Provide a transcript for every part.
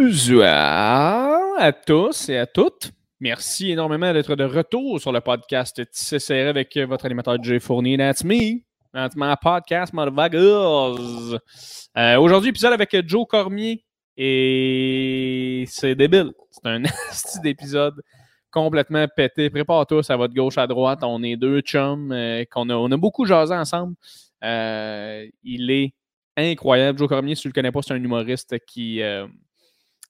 À tous et à toutes. Merci énormément d'être de retour sur le podcast Serré avec votre animateur Jay Fournier. That's me. That's my podcast, motherfuckers. Euh, Aujourd'hui, épisode avec Joe Cormier. Et c'est débile. C'est un style d'épisode complètement pété. Prépare-toi, va de gauche à droite. On est deux chums euh, qu'on a, on a beaucoup jasé ensemble. Euh, il est incroyable. Joe Cormier, si tu le connais pas, c'est un humoriste qui, euh,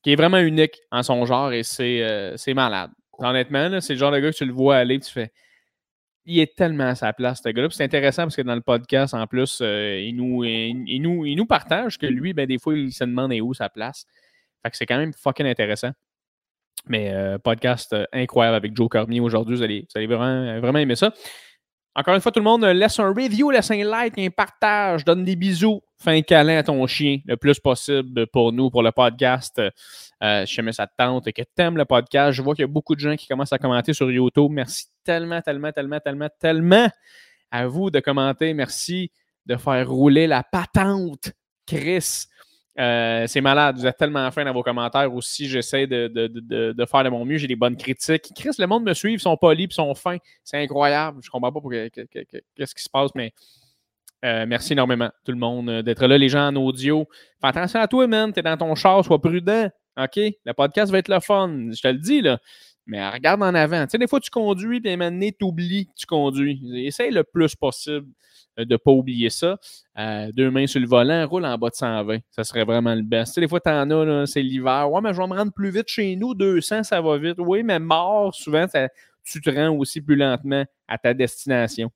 qui est vraiment unique en son genre et c'est euh, malade. Honnêtement, c'est le genre de gars que tu le vois aller tu fais. Il est tellement à sa place, ce gars-là. C'est intéressant parce que dans le podcast, en plus, euh, il, nous, il, nous, il nous partage que lui, ben, des fois, il se demande où sa place. Fait que c'est quand même fucking intéressant. Mais euh, podcast incroyable avec Joe Cormier aujourd'hui. Vous allez, vous allez vraiment, vraiment aimer ça. Encore une fois, tout le monde, euh, laisse un review, laisse un like, un partage, donne des bisous, fais un câlin à ton chien le plus possible pour nous, pour le podcast. Euh, si jamais ça te tente et que tu aimes le podcast, je vois qu'il y a beaucoup de gens qui commencent à commenter sur YouTube. Merci tellement, tellement, tellement, tellement, tellement à vous de commenter. Merci de faire rouler la patente, Chris. Euh, c'est malade, vous êtes tellement fin dans vos commentaires aussi. J'essaie de, de, de, faire de mon mieux. J'ai des bonnes critiques. Chris, le monde me suit, ils sont polis, ils sont fins. C'est incroyable. Je comprends pas pour que- que- que- que- qu'est-ce qui se passe, mais euh, merci énormément, tout le monde, euh, d'être là. Les gens en audio, fais attention à toi, man. T'es dans ton char, sois prudent. OK? Le podcast va être le fun. Je te le dis, là. Mais regarde en avant. Tu sais, des fois, tu conduis, puis moment donné, t'oublies que tu conduis. Essaye le plus possible euh, de ne pas oublier ça. Euh, deux mains sur le volant, roule en bas de 120. Ça serait vraiment le best. Tu sais, des fois, t'en as, là, c'est l'hiver. Ouais, mais je vais me rendre plus vite chez nous. 200, ça va vite. Oui, mais mort, souvent, tu te rends aussi plus lentement à ta destination.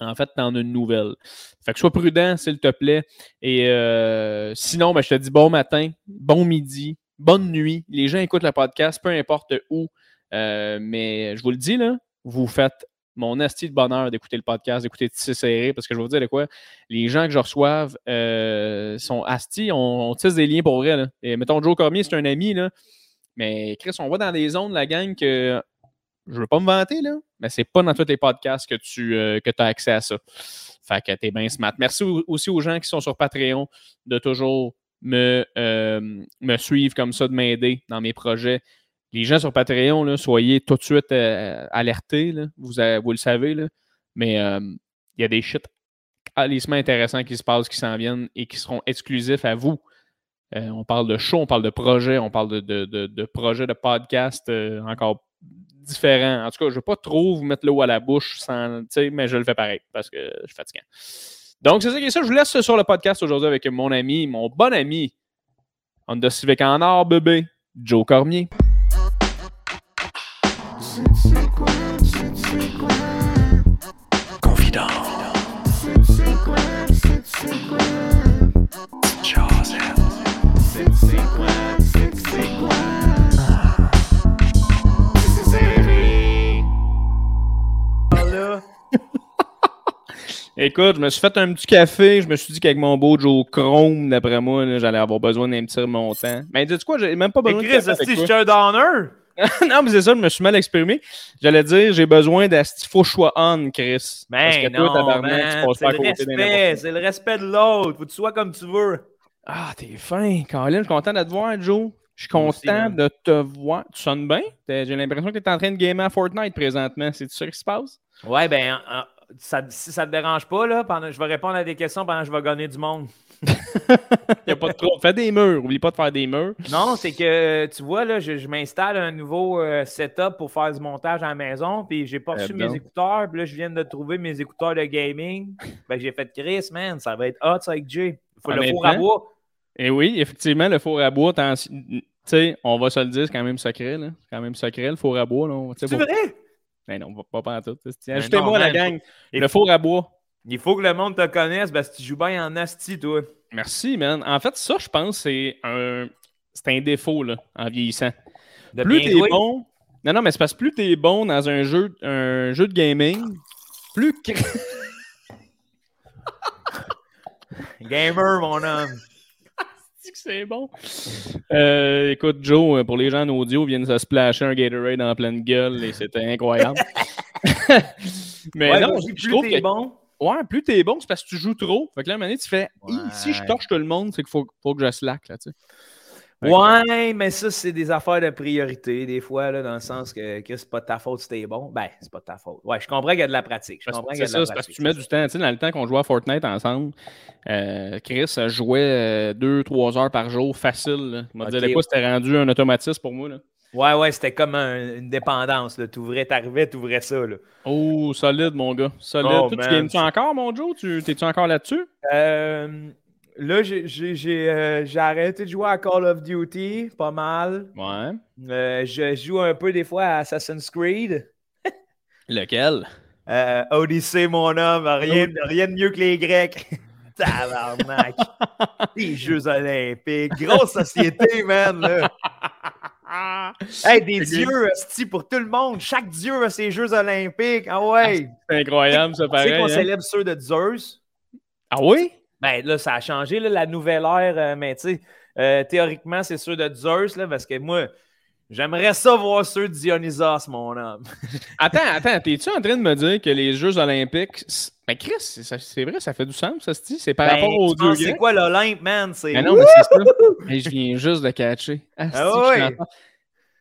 En fait, tu en as une nouvelle. Fait que sois prudent, s'il te plaît. Et euh, sinon, ben, je te dis bon matin, bon midi, bonne nuit. Les gens écoutent le podcast, peu importe où. Euh, mais je vous le dis, là, vous faites mon asti de bonheur d'écouter le podcast, d'écouter Tissé Serré, parce que je vais vous dire quoi. Les gens que je reçoive euh, sont asti, on, tisse des liens pour vrai. Là. Et mettons, Joe Cormier, c'est un ami. Mais Chris, on va dans des zones, la gang, que je veux pas me vanter, là, mais c'est pas dans tous les podcasts que tu euh, que as accès à ça. Fait que t'es bien smart. Merci au- aussi aux gens qui sont sur Patreon de toujours me, euh, me suivre comme ça, de m'aider dans mes projets. Les gens sur Patreon, là, soyez tout de suite euh, alertés. là. Vous, vous le savez. là. Mais euh, il y a des shit halissement intéressants qui se passent, qui s'en viennent et qui seront exclusifs à vous. Euh, on parle de show, on parle de projets, on parle de, de, de- de projets de podcast encore différents. En tout cas, je ne veux pas trop vous mettre l'eau à la bouche, sans, mais je le fais pareil parce que je suis fatiguant. Donc, c'est ça qui est ça. Je vous laisse sur le podcast aujourd'hui avec mon ami, mon bon ami, Honda Civic en or, bébé, Joe Cormier. Écoute, je me suis fait un petit café. Je me suis dit qu'avec mon beau Joe Chrome, d'après moi, là, j'allais avoir besoin d'un petit remontant. Mais dis-tu quoi, j'ai même pas Mais besoin de Chris, café je toi. suis un downer. non, mais c'est ça, je me suis mal exprimé. J'allais dire, j'ai besoin d'asti faut choix on, Chris. Parce que Ben toi, non, tabarnak, man, tu passes pas à côté respect, c'est le respect de l'autre. Faut que tu sois comme tu veux. Ah, t'es fin. Colin, je suis content de te voir, Joe. Je suis content de te voir. Tu sonnes bien? J'ai l'impression que tu es en train de gamer à Fortnite présentement. C'est ça qui se passe? Ouais, ben, ça, si ça te dérange pas, là, pendant, je vais répondre à des questions pendant que je vais gagner du monde. Y a pas de trop. Fais des murs. Oublie pas de faire des murs. Non, c'est que, tu vois, là, je, je m'installe un nouveau euh, setup pour faire du montage à la maison, puis j'ai pas Eh reçu mes écouteurs, puis là, je viens de trouver mes écouteurs de gaming. Ben, j'ai fait Chris, man, ça va être hot, ça, avec Jay. Il faut le four à bois. Et oui, effectivement, le four à bois, t'en- tu sais, on va se le dire, c'est quand même secret. C'est quand même secret, le four à bois. C'est vrai? Ben non, pas, pas en tout. Ajoutez-moi la gang. Il Le faut- four à bois. Il faut que le monde te connaisse parce que tu joues bien en asti, toi. Merci, man. En fait, ça, je pense, c'est un, c'est un défaut là, en vieillissant. De plus t'es bon. Non, non, mais c'est parce que plus t'es bon dans un jeu, un jeu de gaming, plus. Gamer, mon homme. C'est bon. Euh, écoute, Joe, pour les gens en audio, viennent se splasher un Gatorade en pleine gueule et c'était incroyable. mais Ouais, non, je plus trouve t'es que bon. Ouais, plus t'es bon, c'est parce que tu joues trop. Fait que là, à un moment donné, tu fais si je torche tout le monde, c'est qu'il faut, faut que je slack, là, tu sais. Ouais, mais ça, c'est des affaires de priorité, des fois, là, dans le sens que, que c'est pas de ta faute si t'es bon. Ben, c'est pas de ta faute. Ouais, je comprends qu'il y a de la pratique. Je comprends qu'il y a de la c'est parce que tu mets du temps. Tu sais, dans le temps qu'on jouait à Fortnite ensemble, euh, Chris jouait 2-3 heures par jour facile. Il m'a dit, Ok. des fois, c'était rendu un automatisme pour moi. Là. Ouais, ouais, c'était comme un- une dépendance. là. T'ouvrais, t'arrivais, t'ouvrais ça. Là. Oh, solide, mon gars. Solide. Oh, Toi, tu man. games-tu encore, mon Joe? Tu, T'es-tu encore là-dessus? Euh, là, j'ai, euh, j'ai arrêté de jouer à Call of Duty, pas mal. Ouais. Euh, je joue un peu des fois à Assassin's Creed. Lequel? Euh, Odyssey, mon homme, rien, rien de mieux que les Grecs. Tabarnak. les Jeux Olympiques. Grosse société, man. Là. Hey, des dieux, hostie, pour tout le monde. Chaque dieu a ses Jeux Olympiques. Ah ouais. C'est incroyable, ça, Tu sais pareil. qu'on hein? célèbre ceux de Zeus? Ah oui? Ben là, ça a changé, là, la nouvelle ère, euh, mais tu sais, euh, théoriquement, c'est ceux de Zeus, là, parce que moi, j'aimerais ça voir ceux de Dionysos, mon homme. Attends, attends, t'es-tu en train de me dire que les Jeux Olympiques. Ben, Chris, c'est vrai, ça fait du sens, ça se dit. C'est par Ben, rapport aux dieux c'est quoi l'Olympe, man? Mais non, mais c'est ça. Mais je viens juste de catcher. Ah, Ah que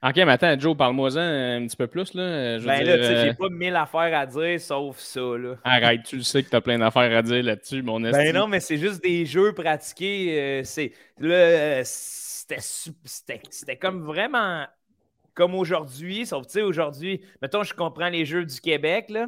Ok, mais attends, Joe, parle-moi-en un petit peu plus. Là. Je Ben dire, là, tu sais, euh, j'ai pas mille affaires à dire sauf ça, là. Arrête, tu le sais que t'as plein d'affaires à dire là-dessus, mon esti. Ben non, mais c'est juste des jeux pratiqués. euh, c'est là, euh, c'était su- c'était c'était comme vraiment comme aujourd'hui, sauf tu sais aujourd'hui, mettons je comprends les jeux du Québec là.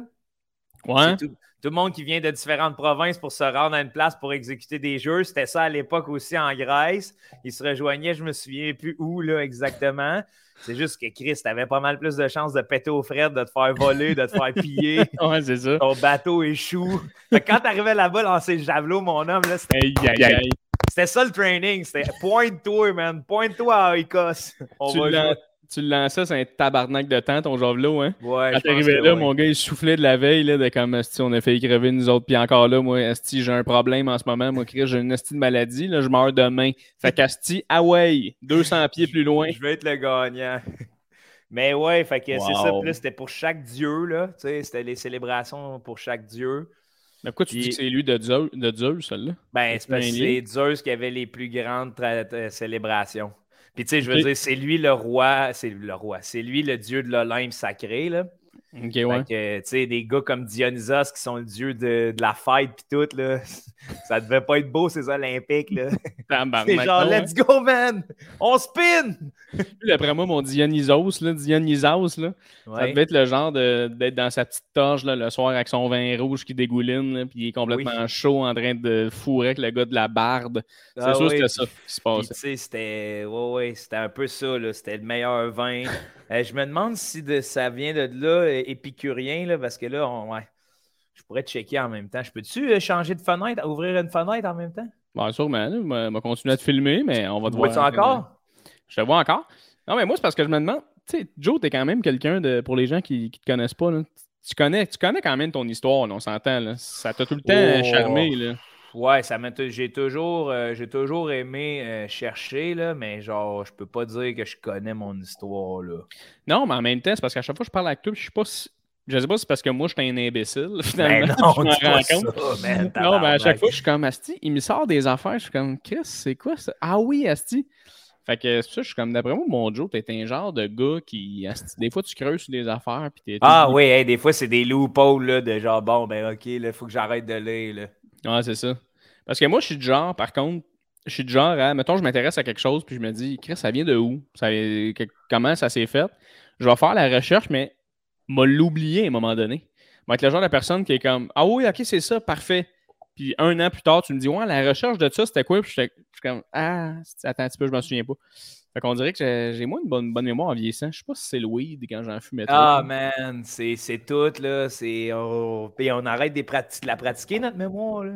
Ouais. Tout, tout le monde qui vient de différentes provinces pour se rendre à une place pour exécuter des jeux. C'était ça à l'époque aussi en Grèce. Ils se rejoignaient, je me souviens plus où là exactement. C'est juste que Chris, t'avais pas mal plus de chances de péter aux frettes, de te faire voler, de te faire piller. Ouais, c'est ça. Ton bateau échoue. Fait quand t'arrivais là-bas, lancer le javelot, mon homme, là, c'était c'était ça le training. C'était pointe-toi, man. Pointe-toi à Oikos. On Tu va. Tu le lançais, c'est un tabarnak de temps, ton javelot, hein? Ouais, Quand t'arrivais là, mon gars, il soufflait de la veille, là, de comme, esti, on a fait crever nous autres, puis encore là, moi, esti, j'ai un problème en ce moment, moi, Chris, j'ai une esti de maladie, là, je meurs demain. Fait qu'asti, ah ouais, 200 pieds plus loin. Je vais être le gagnant. Mais ouais, fait que c'est ça. Puis là, c'était pour chaque dieu, là. Tu sais, c'était les célébrations pour chaque dieu. Mais pourquoi tu dis que c'est lui de Zeus, de Zeus celle-là? Ben, c'est parce que c'est Zeus qui avait les plus grandes tra- célébrations. Puis tu sais, je veux dire, c'est lui le roi, c'est le roi, c'est lui le dieu de l'Olympe sacré, là. Ouais. que, tu sais, des gars comme Dionysos qui sont le dieu de, de la fête pis tout, là, ça devait pas être beau, ces Olympiques, là. C'est genre, let's go, man! On spin! D'après moi, mon Dionysos, là, Dionysos, là, ça devait être le genre d'être dans sa petite torche là, le soir avec son vin rouge qui dégouline, puis il est complètement chaud en train de fourrer avec le gars de la barde. C'est Ah sûr que c'était ça qui se Puis, passait. c'était ouais, ouais, c'était un peu ça, là. C'était le meilleur vin. Euh, je me demande si de, ça vient de là, euh, épicurien, là, parce que là, on, ouais, je pourrais checker en même temps. Je peux-tu euh, changer de fenêtre, ouvrir une fenêtre en même temps? Bon, sûrement, on va continuer à te filmer, mais on va te voir. encore? Je te vois encore. Non, mais moi, c'est parce que je me demande, tu sais, Joe, t'es quand même quelqu'un de, pour les gens qui, qui te connaissent pas, là, tu connais, tu connais quand même ton histoire, là, on s'entend. Ça t'a tout le temps Oh. charmé, là. Ouais, ça j'ai toujours, euh, j'ai toujours aimé euh, chercher, là, mais genre, je peux pas dire que je connais mon histoire, là. Non, mais en même temps, c'est parce qu'à chaque fois que je parle avec toi, je suis pas si- Je sais pas si c'est parce que moi, je suis un imbécile, Ben finalement. non, je dis pas rends ça, compte. man, Non, mais à chaque fois, je suis comme Asti, il me sort des affaires, je suis comme Chris, c'est quoi ça? Ah oui, Asti. Fait que ça, je suis comme d'après moi, mon Joe, t'es un genre de gars qui. Des fois, tu creuses sur des affaires, puis t'es. Ah oui, hey, des fois, c'est des loopholes, là, de genre, bon, ben ok, là, faut que j'arrête de lire, là. Ouais, c'est ça. Parce que moi, je suis du genre, par contre, je suis du genre à, mettons, je m'intéresse à quelque chose, puis je me dis, Chris, ça vient de où? Ça, comment ça s'est fait? Je vais faire la recherche, mais m'a l'oublier à un moment donné. Moi, être le genre de personne qui est comme, ah oui, ok, c'est ça, parfait. Puis un an plus tard, tu me dis, ouais, la recherche de ça, c'était quoi? Puis je suis comme, ah, attends un petit peu, je m'en souviens pas. Fait qu'on dirait que j'ai moins une bonne, bonne mémoire en vieillissant. Je sais pas si c'est le weed quand j'en fumais trop. Ah, man, c'est tout, là. C'est. On... Puis on arrête prati- de la pratiquer, notre mémoire, là.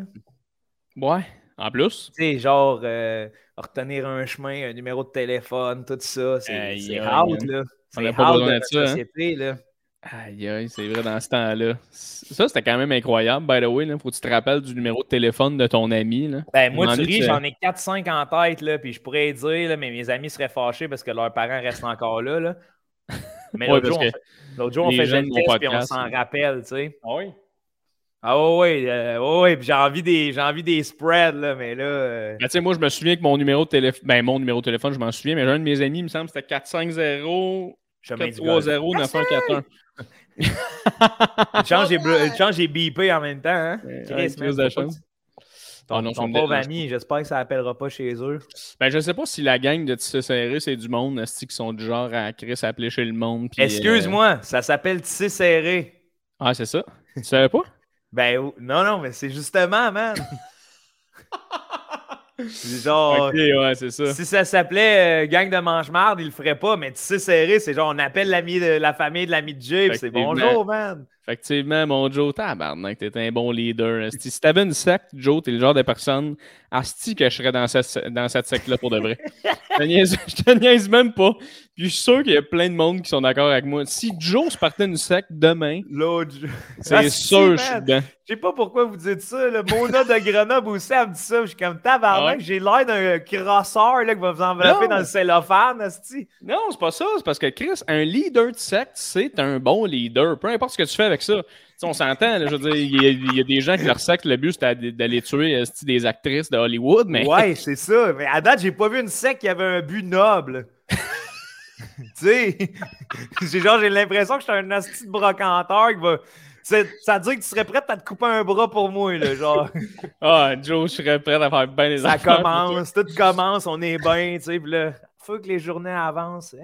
Ouais, en plus. Tu sais, genre, euh, retenir un chemin, un numéro de téléphone, tout ça. C'est aïe, out, là. On C'est n'a pas besoin de ça, hein. société, là. Aïe, aïe, c'est vrai dans ce temps-là. Ça, c'était quand même incroyable, by the way. Là. Faut que tu te rappelles du numéro de téléphone de ton ami. Là. Ben, moi, tu ris, j'en ai 4-5 en tête, là, puis je pourrais dire, là, mais mes amis seraient fâchés parce que leurs parents restent encore là, là. Mais Ouais, l'autre jour, on fait- jour, on de mon test, puis on s'en rappelle, tu sais. Ah oui? Ah ouais, ouais, ouais, j'ai envie des j'ai envie des spreads, là, mais là. Euh... Ben, tu sais, moi, je me souviens que mon numéro de téléphone. Ben, mon numéro de téléphone, je m'en souviens, mais un de mes amis, il me semble, c'était 450 430 9141. Le change j'ai beepé en même temps, hein? Chris, de chance. Ton, ah ton pauvre ami, j'espère que ça appellera pas chez eux. Ben, je sais pas si la gang de Tissé Serré, c'est du monde, qui sont du genre à Chris appeler chez le monde. Excuse-moi, euh, ça s'appelle Tissé Serré. Ah, c'est ça? Tu savais pas? ben, non, non, mais c'est justement, man. Genre, ouais, c'est ça. Si ça s'appelait euh, Gang de mange-marde, il le ferait pas, mais Tissé Serré, c'est genre on appelle l'ami de la famille de l'ami de Jay, c'est bonjour, man. Effectivement, mon Joe, tabarnak, t'es un bon leader. Si t'avais une secte, Joe, t'es le genre de personne, asti que je serais dans cette, dans cette secte-là pour de vrai. je, te niaise, même pas. Puis je suis sûr qu'il y a plein de monde qui sont d'accord avec moi. Si Joe se partait d'une secte demain, c'est sûr je suis dedans. Je sais pas pourquoi vous dites ça. Le Mona de Grenoble aussi, elle me dit ça. Je suis comme tabarnak, j'ai l'air d'un crosseur là, qui va vous envelopper dans le cellophane, asti. Non, c'est pas ça. C'est parce que Chris, un leader de secte, c'est un bon leader. Peu importe ce que tu fais avec ça. on s'entend, je veux dire, il y, a des gens qui leur secte le but, c'est d'aller tuer des actrices de Hollywood, mais... Ouais, c'est ça. Mais à date, j'ai pas vu une secte qui avait un but noble. tu sais, j'ai genre, j'ai l'impression que je suis un asti de brocanteur qui va... Ça veut dire que tu serais prêt à te couper un bras pour moi, là, genre. ah, Joe, je serais prêt à faire bien les Ça commence, tout commence, on est bien, tu sais, puis là, faut que les journées avancent.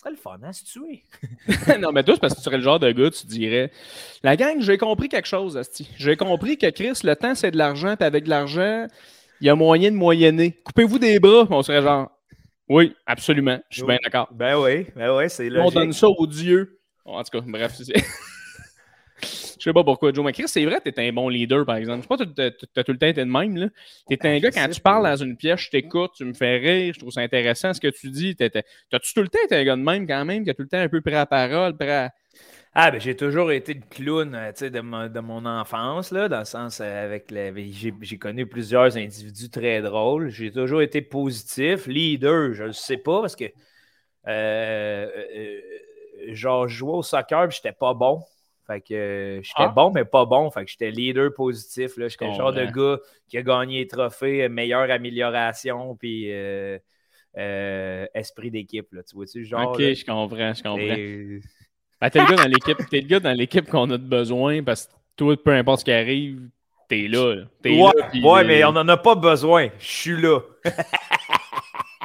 Ce serait le fun, hein, se tuer. non, mais toi, c'est parce que tu serais le genre de gars, tu dirais La gang, j'ai compris quelque chose, Asti. J'ai compris que Chris, le temps, c'est de l'argent, puis avec de l'argent, il y a moyen de moyenner. Coupez-vous des bras, on serait genre Oui, absolument, je suis bien d'accord. Ben oui, ben oui, c'est logique. On donne ça aux dieux. En tout cas, bref, c'est. Je sais pas pourquoi, Joe. Mais Chris, c'est vrai, t'es un bon leader, par exemple. Je sais pas, t'as tout le temps été de même, là. T'es un gars, quand tu parles dans une pièce, je t'écoute, tu me fais rire, je trouve ça intéressant ce que tu dis. T'as-tu tout le temps été un gars de même, quand même, qui a tout le temps un peu prêt à parole, prêt à. Ah, ben j'ai toujours été le clown euh, de, mon enfance, là, dans le sens euh, avec j'ai connu plusieurs individus très drôles. J'ai toujours été positif. Leader, je ne sais pas parce que euh, genre je jouais au soccer j'étais pas bon. Fait que euh, j'étais ah. bon, mais pas bon. Fait que j'étais leader positif. J'étais le genre de gars qui a gagné les trophées, euh, meilleure amélioration, puis euh, esprit d'équipe. Tu vois-tu, genre. Ok, je comprends, je comprends. Ben, t'es le gars dans l'équipe, t'es le gars dans l'équipe qu'on a besoin parce que toi, peu importe ce qui arrive, t'es là. Es ouais, là, ouais mais on n'en a pas besoin. Je suis là.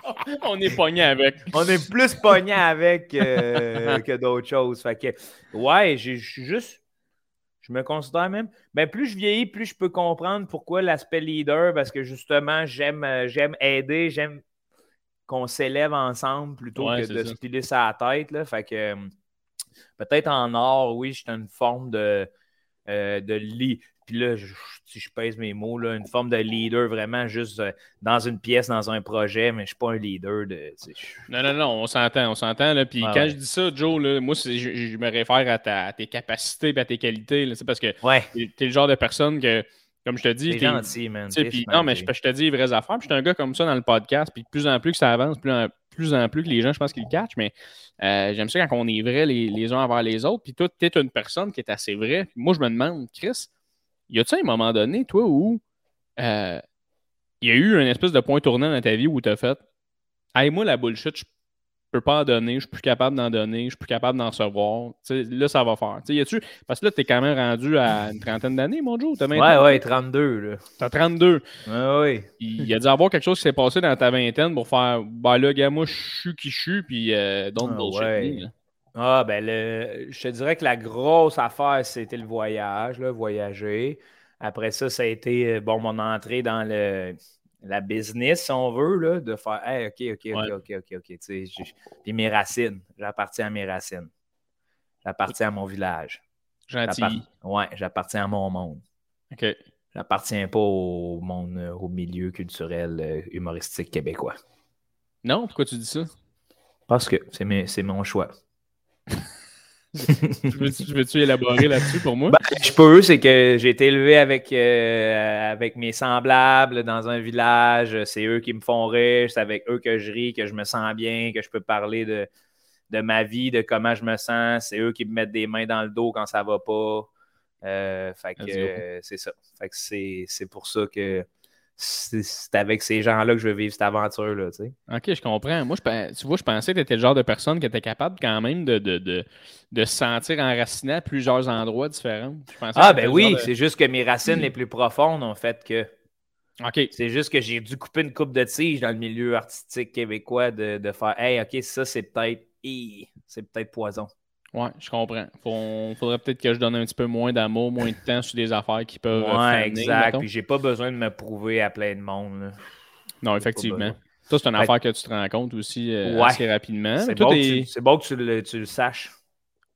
on est pogné avec. On est plus pogné avec euh, que d'autres choses. Fait que, ouais, je suis juste. Je me considère même. Ben, plus je vieillis, plus je peux comprendre pourquoi l'aspect leader, parce que justement, j'aime euh, j'aime aider, j'aime qu'on s'élève ensemble plutôt que de se piler sa tête. Là. Fait que peut-être en or, oui, je une forme de, euh, de, puis là, si je pèse mes mots, là, une forme de leader vraiment juste euh, dans une pièce, dans un projet, mais je ne suis pas un leader de. Non, non, non, on s'entend, on s'entend. Puis quand je dis ça, Joe, là, moi, je, me réfère à, ta, tes capacités et à tes qualités. C'est parce que tu es, le genre de personne que. Comme je te dis, t'es gentil, man. non, mais je, te dis les vraies affaires. Puis je suis un gars comme ça dans le podcast. Puis de plus en plus que ça avance, plus en plus, en plus que les gens, je pense qu'ils le catchent. Mais euh, j'aime ça quand on est vrai les, les uns envers les autres. Puis toi, tu es une personne qui est assez vraie. moi, je me demande, Chris, y a-tu un moment donné, toi, où euh, il y a eu un espèce de point tournant dans ta vie où tu as fait Hey, moi, la bullshit, je peux pas en donner, je suis plus capable d'en donner, je suis plus capable d'en recevoir. là, ça va faire. Y a-tu... Parce que là, tu es quand même rendu à une trentaine d'années, mon Joe. As ouais, ouais, 32. Là. T'as 32. Ouais, ouais. Il y a dû avoir quelque chose qui s'est passé dans ta vingtaine pour faire Ben là, gars, moi, je suis qui je suis, puis euh, don't ah, bullshit ah, ben, le, je te dirais que la grosse affaire, c'était le voyage, là, voyager. Après ça, ça a été, euh, bon, mon entrée dans le, la business, si on veut, là, de faire, hey, OK, OK, OK, OK, OK, OK. Puis mes racines, j'appartiens à mes racines. J'appartiens à mon village. Gentil. Ouais, j'appartiens à mon monde. OK. J'appartiens pas au monde, euh, au milieu culturel euh, humoristique québécois. Non, pourquoi tu dis ça? Parce que c'est mon choix. je veux-tu élaborer là-dessus pour moi? Ben, je peux, c'est que j'ai été élevé avec, euh, avec mes semblables dans un village. C'est eux qui me font rire, c'est avec eux que je ris, que je me sens bien, que je peux parler de, de ma vie, de comment je me sens. C'est eux qui me mettent des mains dans le dos quand ça va pas. Euh, fait que euh, c'est ça. Fait que c'est c'est pour ça que c'est avec ces gens-là que je veux vivre cette aventure-là, tu sais. Ok, je comprends. Moi, je, tu vois, je pensais que tu étais le genre de personne qui était capable quand même de, de, de, de se sentir enraciné à plusieurs endroits différents. Je Ah, ben oui, de- c'est juste que mes racines les plus profondes ont fait que. Ok, C'est juste que j'ai dû couper une coupe de tige dans le milieu artistique québécois de, de faire Hey, OK, ça, c'est peut-être. C'est peut-être poison. Ouais, je comprends. Faut- faudrait peut-être que je donne un petit peu moins d'amour, moins de temps sur des affaires qui peuvent. euh, Ouais, exact. Puis j'ai pas besoin de me prouver à plein de monde. là. Non, effectivement. Ça, c'est une affaire que tu te rends compte aussi euh, Ouais. assez rapidement. C'est bon, bon que tu le, tu le saches.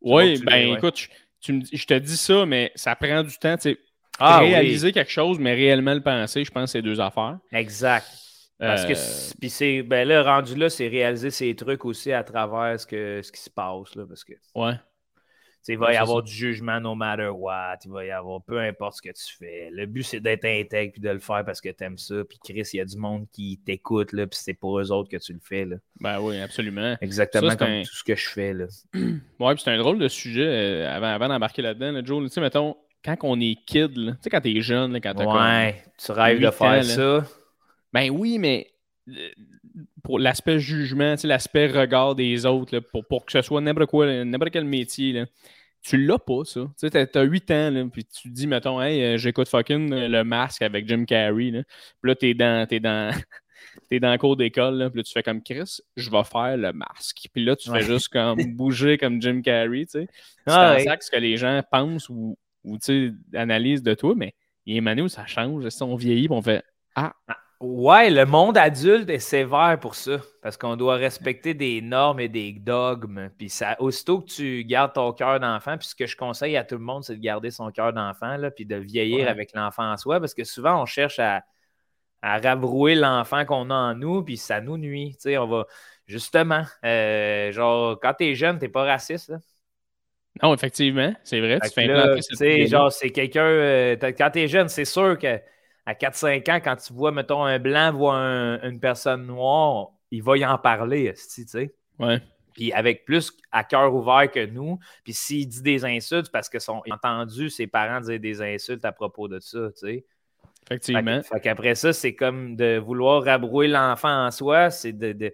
Oui, ben ouais. écoute, je, tu me je te dis ça, mais ça prend du temps. tu sais, Ah, réaliser quelque chose, mais réellement le penser, je pense que c'est deux affaires. oui. Exact. Parce que, Euh, c'est- puis c'est, ben là, rendu là, c'est réaliser ces trucs aussi à travers ce, que, ce qui se passe, là, parce que, tu ouais. il va y avoir du jugement no matter what, il va y avoir peu importe ce que tu fais. Le but, c'est d'être intègre puis de le faire parce que t'aimes ça. Puis Chris, il y a du monde qui t'écoute, là, puis c'est pour eux autres que tu le fais, là. Ben oui, absolument. Exactement Ça, comme un- tout ce que je fais, là. Ouais, puis c'est un drôle de sujet euh, avant, avant d'embarquer là-dedans, là, Joe. Tu sais, mettons, quand on est kid, là, tu sais, quand t'es jeune, là, quand t'as comme- Ouais, tu rêves de faire ans, ça. Ben oui, mais euh, pour l'aspect jugement, l'aspect regard des autres, là, pour, pour que ce soit n'importe quoi, n'importe quel métier, là, tu l'as pas, ça. Tu sais, t'as, t'as 8 ans, là, puis tu te dis, mettons, hey, euh, j'écoute fucking euh, le masque avec Jim Carrey, là. Puis là, t'es dans, t'es dans, t'es dans le cours d'école, puis là, tu fais comme Chris, je vais faire le masque. Puis là, tu Ouais. fais juste comme bouger comme Jim Carrey, tu sais. Tu Ah, ouais. ce que les gens pensent ou, ou tu sais, analysent de toi, mais il y a une année où ça change. Si on vieillit, puis on fait Ouais, le monde adulte est sévère pour ça, parce qu'on doit respecter des normes et des dogmes. Puis ça, aussitôt que tu gardes ton cœur d'enfant, puis ce que je conseille à tout le monde, c'est de garder son cœur d'enfant, là, puis de vieillir Ouais. avec l'enfant en soi, parce que souvent on cherche à, à rabrouer l'enfant qu'on a en nous, puis ça nous nuit. Tu sais, on va justement, euh, genre, quand t'es jeune, t'es pas raciste. là. Non, effectivement, c'est vrai, tu fais là, genre, c'est quelqu'un. euh, quand t'es jeune, c'est sûr que à 4-5 ans, quand tu vois, mettons, un blanc voir un- une personne noire, il va y en parler, tu sais. Ouais. Puis avec plus à cœur ouvert que nous. Puis s'il dit des insultes, parce que a entendu ses parents dire des insultes à propos de ça, tu sais. Fait Effectivement. que- fait qu'après ça, c'est comme de vouloir rabrouer l'enfant en soi, c'est de, de,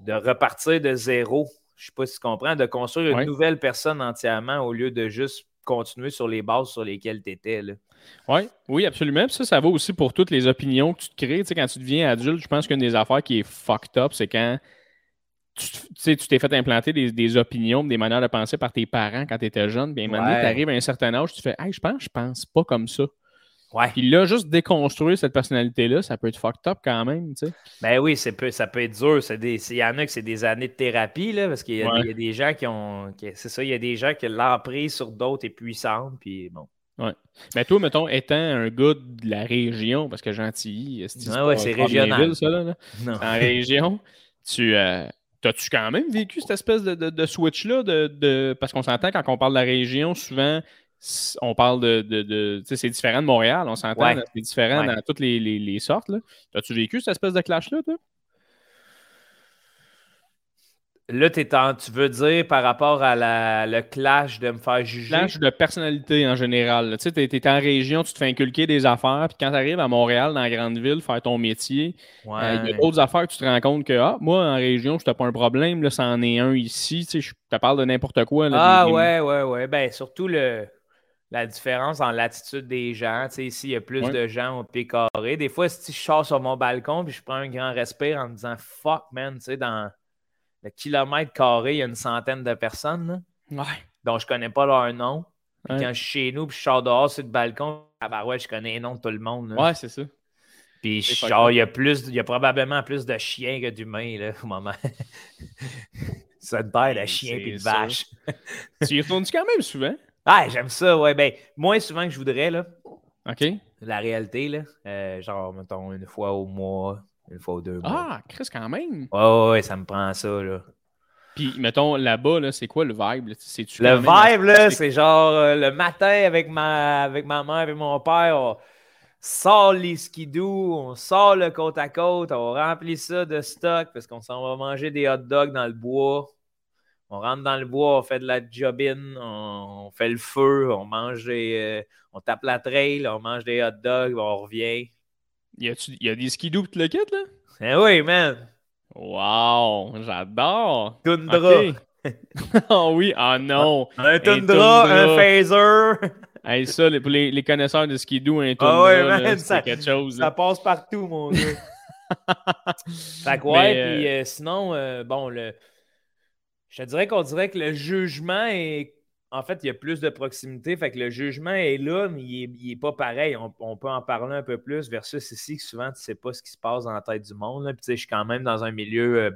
de repartir de zéro. Je sais pas si tu comprends, de construire une Ouais. nouvelle personne entièrement au lieu de juste continuer sur les bases sur lesquelles tu étais. Là. Ouais, oui, absolument. Puis ça, ça va aussi pour toutes les opinions que tu te crées. Tu sais, quand tu deviens adulte, je pense qu'une des affaires qui est fucked up, c'est quand tu t'es fait implanter des, des opinions, des manières de penser par tes parents quand tu étais jeune. Bien, maintenant, Ouais. tu arrives à un certain âge, tu fais Hey, je pense, je pense pas comme ça. Ouais. Puis là, juste déconstruire cette personnalité-là, ça peut être fucked up quand même, tu sais. Ben oui, peu- ça peut être dur. Il y en a que c'est des années de thérapie, là, parce qu'il y, a Ouais. des- il y a des gens qui ont. qui- C'est ça, il y a des gens que l'emprise sur d'autres est puissante. Puis bon. Mais toi, mettons, étant un gars de la région, parce que Gentilly, c'est Ouais, ouais, c'est régional. ça, là, là? Non. en région, tu euh, as-tu quand même vécu cette espèce de, de- de switch-là? De, de- Parce qu'on s'entend quand on parle de la région, souvent, on parle de. de, de- tu sais, c'est différent de Montréal, on s'entend, Ouais. c'est différent Ouais. dans toutes les, les- les sortes. là. As-tu vécu cette espèce de clash-là, toi? Là, en- tu veux dire par rapport à la, le clash de me faire juger? Clash de personnalité en général. Tu sais, t'es, t'es en région, tu te fais inculquer des affaires, puis quand tu arrives à Montréal, dans la grande ville, faire ton métier, euh, Ouais. il y a d'autres affaires que tu te rends compte que, ah, moi, en région, c'était pas un problème, là, c'en est un ici. Tu sais, je te parle de n'importe quoi. là, Ah des- ouais, ouais, ouais. Ben, surtout le, la différence dans l'attitude des gens. Tu sais, ici, il y a plus Ouais. de gens au pied carré. Des fois, si je sors sur mon balcon puis je prends un grand respire en me disant fuck, man, tu sais, dans le kilomètre carré, il y a une centaine de personnes là, Ouais. dont je connais pas leur nom. Puis Ouais. quand je suis chez nous puis je sors dehors sur le balcon, ah bah ouais, je connais les noms de tout le monde. là. Ouais, c'est ça. Puis genre, il y a plus, il y a probablement plus de chiens que d'humains là, au moment. Ça te de chiens C'est puis de vaches. tu y retournes quand même souvent? Ah, j'aime ça, ouais. Ben, moins souvent que je voudrais, là. OK. La réalité, là. Euh, genre, mettons, une fois au mois, une fois ou deux mois. Ah, Chris, quand même. Ouais, ouais, ouais, ça me prend ça, là. Puis, mettons, là-bas, là, c'est quoi le vibe? là? C'est-tu Le vibe, là, c'est genre euh, le matin avec ma, avec ma mère et mon père, on sort les skidoo, on sort le côte à côte, on remplit ça de stock parce qu'on s'en va manger des hot dogs dans le bois. On rentre dans le bois, on fait de la jobine, on, fait le feu, on mange des. Euh, on tape la trail, on mange des hot dogs, on revient. Y a, y a des skidoo pis le kit, là? Eh oui, man! Wow! J'adore! Tundra! oh oui, ah non! Un tundra, un phaser! hey, ça, pour les, les, connaisseurs de skidoo, un tundra, ah ouais, c'est quelque chose. Ça passe partout, mon gars. fait que ouais, puis euh, euh, sinon, euh, bon, le... je te dirais qu'on dirait que le jugement est en fait, il y a plus de proximité. Fait que le jugement est là, mais il n'est pas pareil. On, peut en parler un peu plus versus ici, que souvent, tu ne sais pas ce qui se passe dans la tête du monde. Puis, je suis quand même dans un milieu. Euh,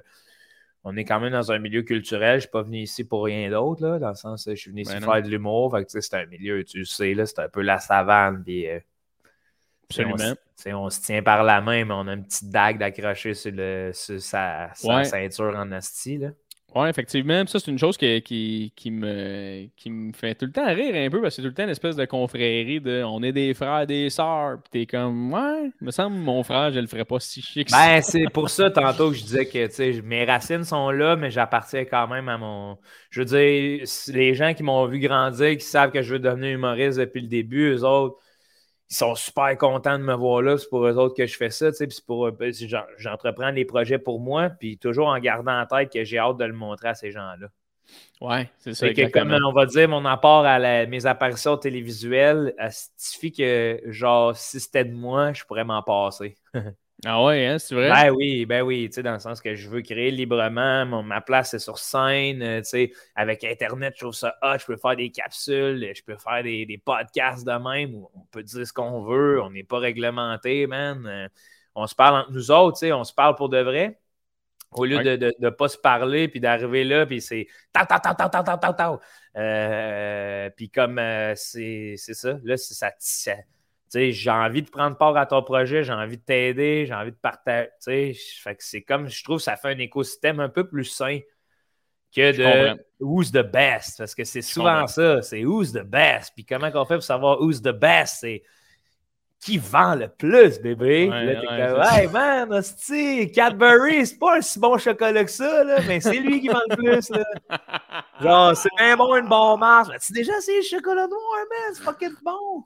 on est quand même dans un milieu culturel. Je ne suis pas venu ici pour rien d'autre, dans le sens je suis venu ici faire de l'humour. Fait que c'est un milieu, tu sais, c'est un peu la savane. Puis, euh, Absolument. On, se tient par la main, mais on a une petite dague d'accrocher sur, sa, ceinture en asti. Là. Oui, effectivement. Ça, c'est une chose qui, qui, me, qui me fait tout le temps rire un peu parce que c'est tout le temps une espèce de confrérie de on est des frères, des sœurs. Puis t'es comme, ouais, me semble mon frère, je le ferais pas si chic. Ben, c'est pour ça, tantôt, que je disais que mes racines sont là, mais j'appartiens quand même à mon. Je veux dire, les gens qui m'ont vu grandir, qui savent que je veux devenir humoriste depuis le début, eux autres ils sont super contents de me voir là. C'est pour eux autres que je fais ça. Puis pour ben, j'entreprends des projets pour moi, puis toujours en gardant en tête que j'ai hâte de le montrer à ces gens-là. Ouais, c'est ça. Que, comme on va dire, mon apport à mes apparitions télévisuelles, elle signifie que, genre, si c'était de moi, je pourrais m'en passer. Ah ouais, hein, c'est vrai? Ben oui, ben oui, tu sais, dans le sens que je veux créer librement, ma place est sur scène, euh, tu sais, avec Internet, je trouve ça hot, je peux faire des capsules, je peux faire des, podcasts de même, où on peut dire ce qu'on veut, on n'est pas réglementé, man. Euh, on se parle entre nous autres, tu sais, on se parle pour de vrai. Au lieu de ne pas se parler, puis d'arriver là, puis c'est ta ta ta ta ta ta ta ta. Euh, puis comme c'est ça, là, ça, ça j'ai envie de prendre part à ton projet, j'ai envie de t'aider, j'ai envie de partager. Fait que c'est comme, je trouve, ça fait un écosystème un peu plus sain que de who's the best. Parce que c'est souvent ça, c'est who's the best. Puis comment on fait pour savoir who's the best? C'est qui vend le plus, bébé? là, t'es comme, hey man, hostie, Cadbury, c'est pas un si bon chocolat que ça, là, mais c'est lui qui vend le plus. Là. Genre, c'est bien bon, une bonne marche. Tu déjà essayé le chocolat noir, man? C'est fucking bon.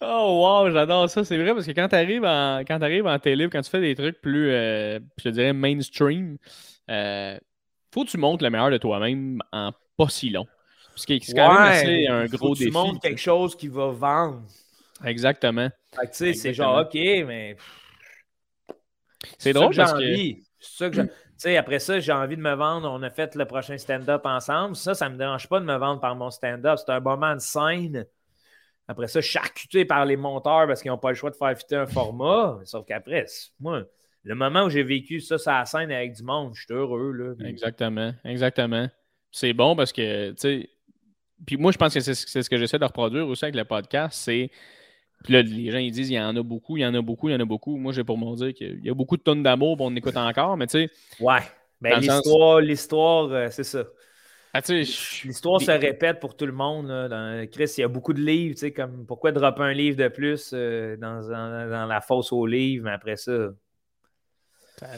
Oh wow, j'adore ça. C'est vrai parce que quand tu arrives en quand arrives en télé, quand tu fais des trucs plus, euh, je te dirais, mainstream, euh, faut que tu montres le meilleur de toi-même en pas si long. Parce que c'est quand même assez un gros défi. Tu montres quelque chose qui va vendre. Exactement. tu sais, c'est genre, OK, mais. C'est drôle que j'ai envie. C'est ça que Tu sais, après ça, j'ai envie de me vendre. On a fait le prochain stand-up ensemble. Ça, ça ne me dérange pas de me vendre par mon stand-up. C'est un moment de scène après ça, charcuté par les monteurs parce qu'ils n'ont pas le choix de faire fitter un format. Sauf qu'après, moi, le moment où j'ai vécu ça sur la scène avec du monde, je suis heureux. Là. Exactement, exactement. C'est bon parce que, tu sais, puis moi, je pense que c'est ce que j'essaie de reproduire aussi avec le podcast, c'est. Puis là, les gens, ils disent, il y en a beaucoup, il y en a beaucoup, il y en a beaucoup. Moi, j'ai pour me dire qu'il y a beaucoup de tonnes d'amour, on écoute encore, mais tu sais. Ouais. Ben, l'histoire, l'histoire, euh, c'est ça. Ah, L'histoire se répète pour tout le monde. Dans... Chris, il y a beaucoup de livres. Comme pourquoi dropper un livre de plus euh, dans, la fosse aux livres, mais après ça?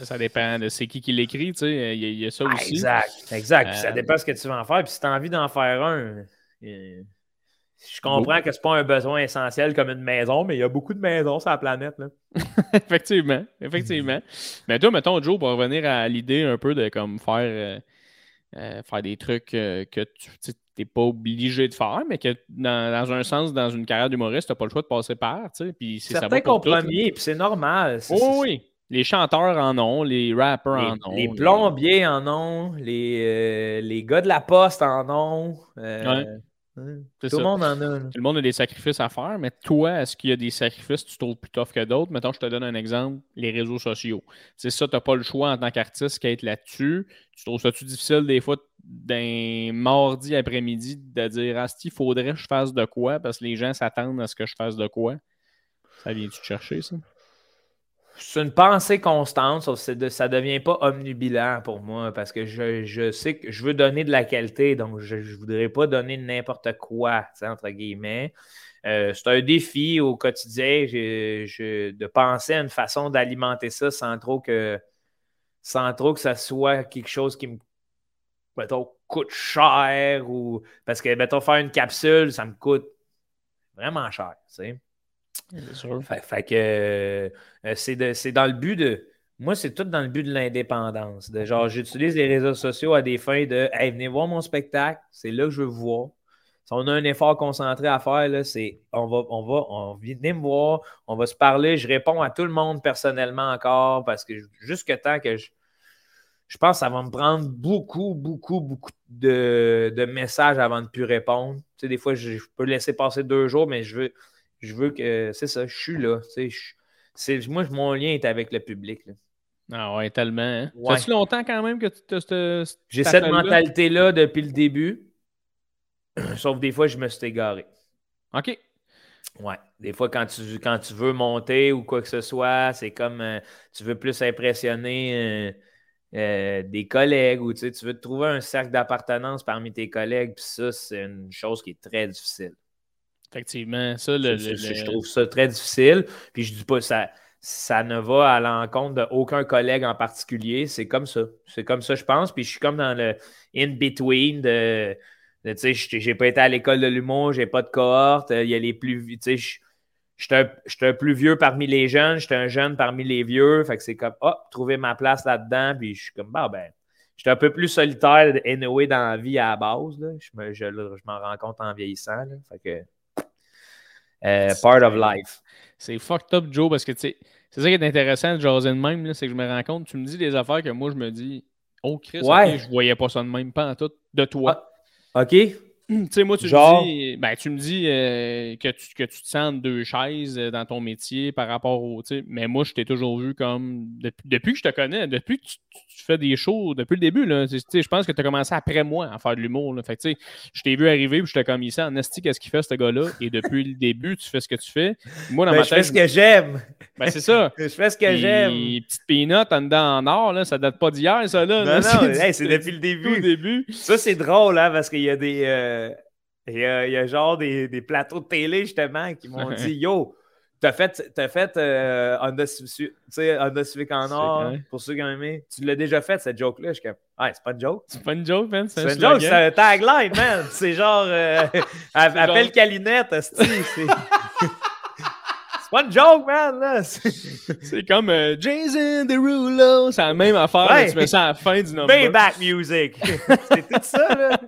Ça, dépend de c'est qui qui l'écrit. Il, y, a ça ah, aussi. Exact. Exact. ça euh, dépend de ce que tu vas en faire. Puis si tu as envie d'en faire un. Euh, je comprends que ce n'est pas un besoin essentiel comme une maison, mais il y a beaucoup de maisons sur la planète. effectivement, effectivement. mais toi, mettons, Joe, pour revenir à l'idée un peu de comme faire euh, faire des trucs euh, que tu n'es pas obligé de faire, mais que dans, un sens, dans une carrière d'humoriste, tu n'as pas le choix de passer par. Puis Certains compromis, puis c'est normal. oui, les chanteurs en ont, les rappers en ont. Les plombiers en ont, les, euh, les gars de la poste en ont. Tout le monde en a. Tout le monde a des sacrifices à faire, mais toi, est-ce qu'il y a des sacrifices que tu trouves plus tough que d'autres? Mettons, je te donne un exemple, les réseaux sociaux. C'est ça, tu n'as pas le choix en tant qu'artiste qu'être là-dessus. Tu trouves ça-tu difficile des fois d'un mardi après-midi de dire Asti, il faudrait que je fasse de quoi parce que les gens s'attendent à ce que je fasse de quoi? Ça vient-tu te chercher, ça? C'est une pensée constante, sauf que ça ne devient pas omnibilant pour moi parce que je, sais que je veux donner de la qualité, donc je ne voudrais pas donner n'importe quoi, entre guillemets. Euh, c'est un défi au quotidien de penser à une façon d'alimenter ça sans trop que sans trop que ça soit quelque chose qui me mettons, coûte cher ou parce que, mettons, faire une capsule, ça me coûte vraiment cher. Fait, que euh, c'est dans le but de. Moi, c'est tout dans le but de l'indépendance. De genre, j'utilise les réseaux sociaux à des fins de Hey, venez voir mon spectacle, c'est là que je veux vous voir. Si on a un effort concentré à faire, c'est on va, on va, on venez me voir, on va se parler, je réponds à tout le monde personnellement encore parce que jusque temps que je, je pense que ça va me prendre beaucoup, beaucoup, beaucoup de, messages avant de plus répondre. Tu sais, des fois, je, peux laisser passer deux jours, mais je veux, je veux que, c'est ça, je suis là. Tu moi, mon lien est avec le public. Ah ouais, tellement. Hein? Ça fait longtemps quand même que tu cette. J'ai cette mentalité-là depuis le début. Sauf des fois, je me suis égaré. OK. Ouais. Des fois, quand tu, quand tu veux monter ou quoi que ce soit, c'est comme euh, tu veux plus impressionner. Euh, euh, des collègues ou tu veux te trouver un cercle d'appartenance parmi tes collègues, puis ça, c'est une chose qui est très difficile. Effectivement, ça, le, je, trouve ça très difficile. Puis je dis pas ça, ça ne va à l'encontre d'aucun collègue en particulier. C'est comme ça. C'est comme ça, je pense. Puis je suis comme dans le in-between de. tu sais, j'ai pas été à l'école de l'humour, j'ai pas de cohorte. Il y a les plus. Tu sais, j'étais un, plus vieux parmi les jeunes, j'étais un jeune parmi les vieux. Fait que c'est comme, oh, trouver ma place là-dedans. Puis je suis comme, bah, ben, j'étais un peu plus solitaire, anyway, dans la vie à la base. Je, me, je, m'en rends compte en vieillissant. Fait que, euh, part of life. C'est fucked up, Joe, parce que, tu sais, c'est ça qui est intéressant de jaser de même, c'est que je me rends compte, tu me dis des affaires que moi, je me dis, oh, Chris, je voyais pas ça de même, pas en tout, de toi. Ah, OK. Tu sais, moi, tu me dis, ben, tu me dis euh, que, tu, que tu te sens deux chaises euh, dans ton métier par rapport au. Mais moi, je t'ai toujours vu comme. Depuis, que je te connais, depuis que tu, fais des shows, depuis le début, là, je pense que tu as commencé après moi à faire de l'humour. Fait tu sais, je t'ai vu arriver, puis j'étais comme ici, en esti, qu'est-ce qu'il fait, ce gars-là? Et depuis le début, tu fais ce que tu fais. Moi, dans ben, ma je fais ce que j'aime. Ben, c'est ça. je fais ce que j'aime. Petite peanut en dedans en or, là, ça date pas d'hier, ça, là. Non, non, c'est depuis le début. début. Ça, c'est drôle, hein, parce qu'il y a des. Euh, il y, a, genre des, des, plateaux de télé, justement, qui m'ont dit Yo, t'as fait, as fait euh, Honda, Civic en or, pour ceux qui ont aimé. Tu l'as déjà fait, cette joke-là? Je suis comme, ah, c'est pas une joke. C'est pas une joke, man. C'est une joke, c'est un tagline, man. c'est genre, euh, appelle genre... Calinette, c'est une joke, man. C'est comme euh, Jason Derulo. C'est la même affaire. tu mets ça à la fin du number. Payback music. c'est tout ça, là.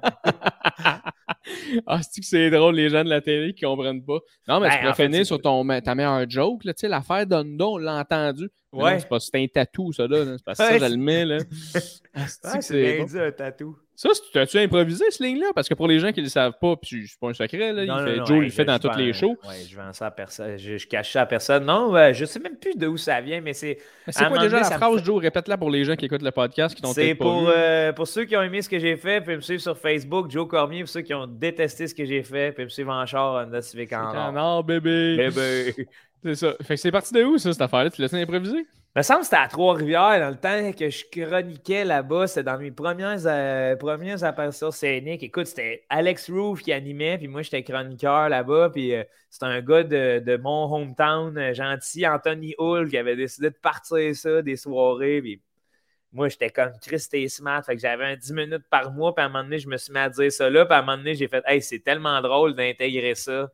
ah, c'est que c'est drôle, les gens de la télé qui comprennent pas? Non, mais tu ben, peux finir sur ton, ta meilleure joke. Tu sais, l'affaire d'Ondo, on l'a entendu. Ouais. C'est pas c'est un tatou, ça, là. C'est parce que ça, je le mets, là. Ah, c'est bien dit, un tatou. Ça, t'as-tu improvisé ce ligne-là? Parce que pour les gens qui ne le savent pas, puis c'est pas un secret, là, il fait, Joe il le fait dans toutes les shows. Oui, je vends ça à personne. Je, cache ça à personne. Non, je je sais même plus d'où ça vient, mais c'est. C'est quoi déjà la phrase, Joe? Répète-la pour les gens qui écoutent le podcast, qui t'ont C'est pour, euh, pour ceux qui ont aimé ce que j'ai fait, puis me suivre sur Facebook, Joe Cormier, pour ceux qui ont détesté ce que j'ai fait, puis me suivre en char, Honda Civic en or. bébé! Bébé! C'est ça. Fait que c'est parti de où, ça, cette affaire-là? Tu l'as improviser? Il me semble que c'était à Trois-Rivières, dans le temps que je chroniquais là-bas. C'était dans mes premières, euh, premières apparitions scéniques. Écoute, c'était Alex Roof qui animait, puis moi, j'étais chroniqueur là-bas. Puis euh, c'était un gars de, mon hometown, euh, gentil, Anthony Hull, qui avait décidé de partir ça, des soirées. Puis moi, j'étais comme Chris Smart. Fait que j'avais un 10 minutes par mois. Puis à un moment donné, je me suis mis à dire ça là. Puis à un moment donné, j'ai fait Hey, c'est tellement drôle d'intégrer ça.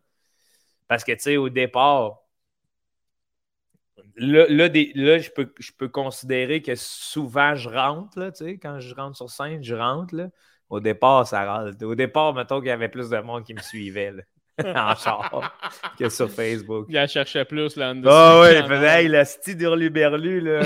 Parce que, tu sais, au départ, Là, là, je, peux, je peux considérer que souvent je rentre, là, quand je rentre sur scène, je rentre. Là. Au départ, ça rentre. Au départ, mettons qu'il y avait plus de monde qui me suivait en char que sur Facebook. Il cherchait plus là. Ah oh, oui, il faisait hey, le style d'Hurluberlu, là.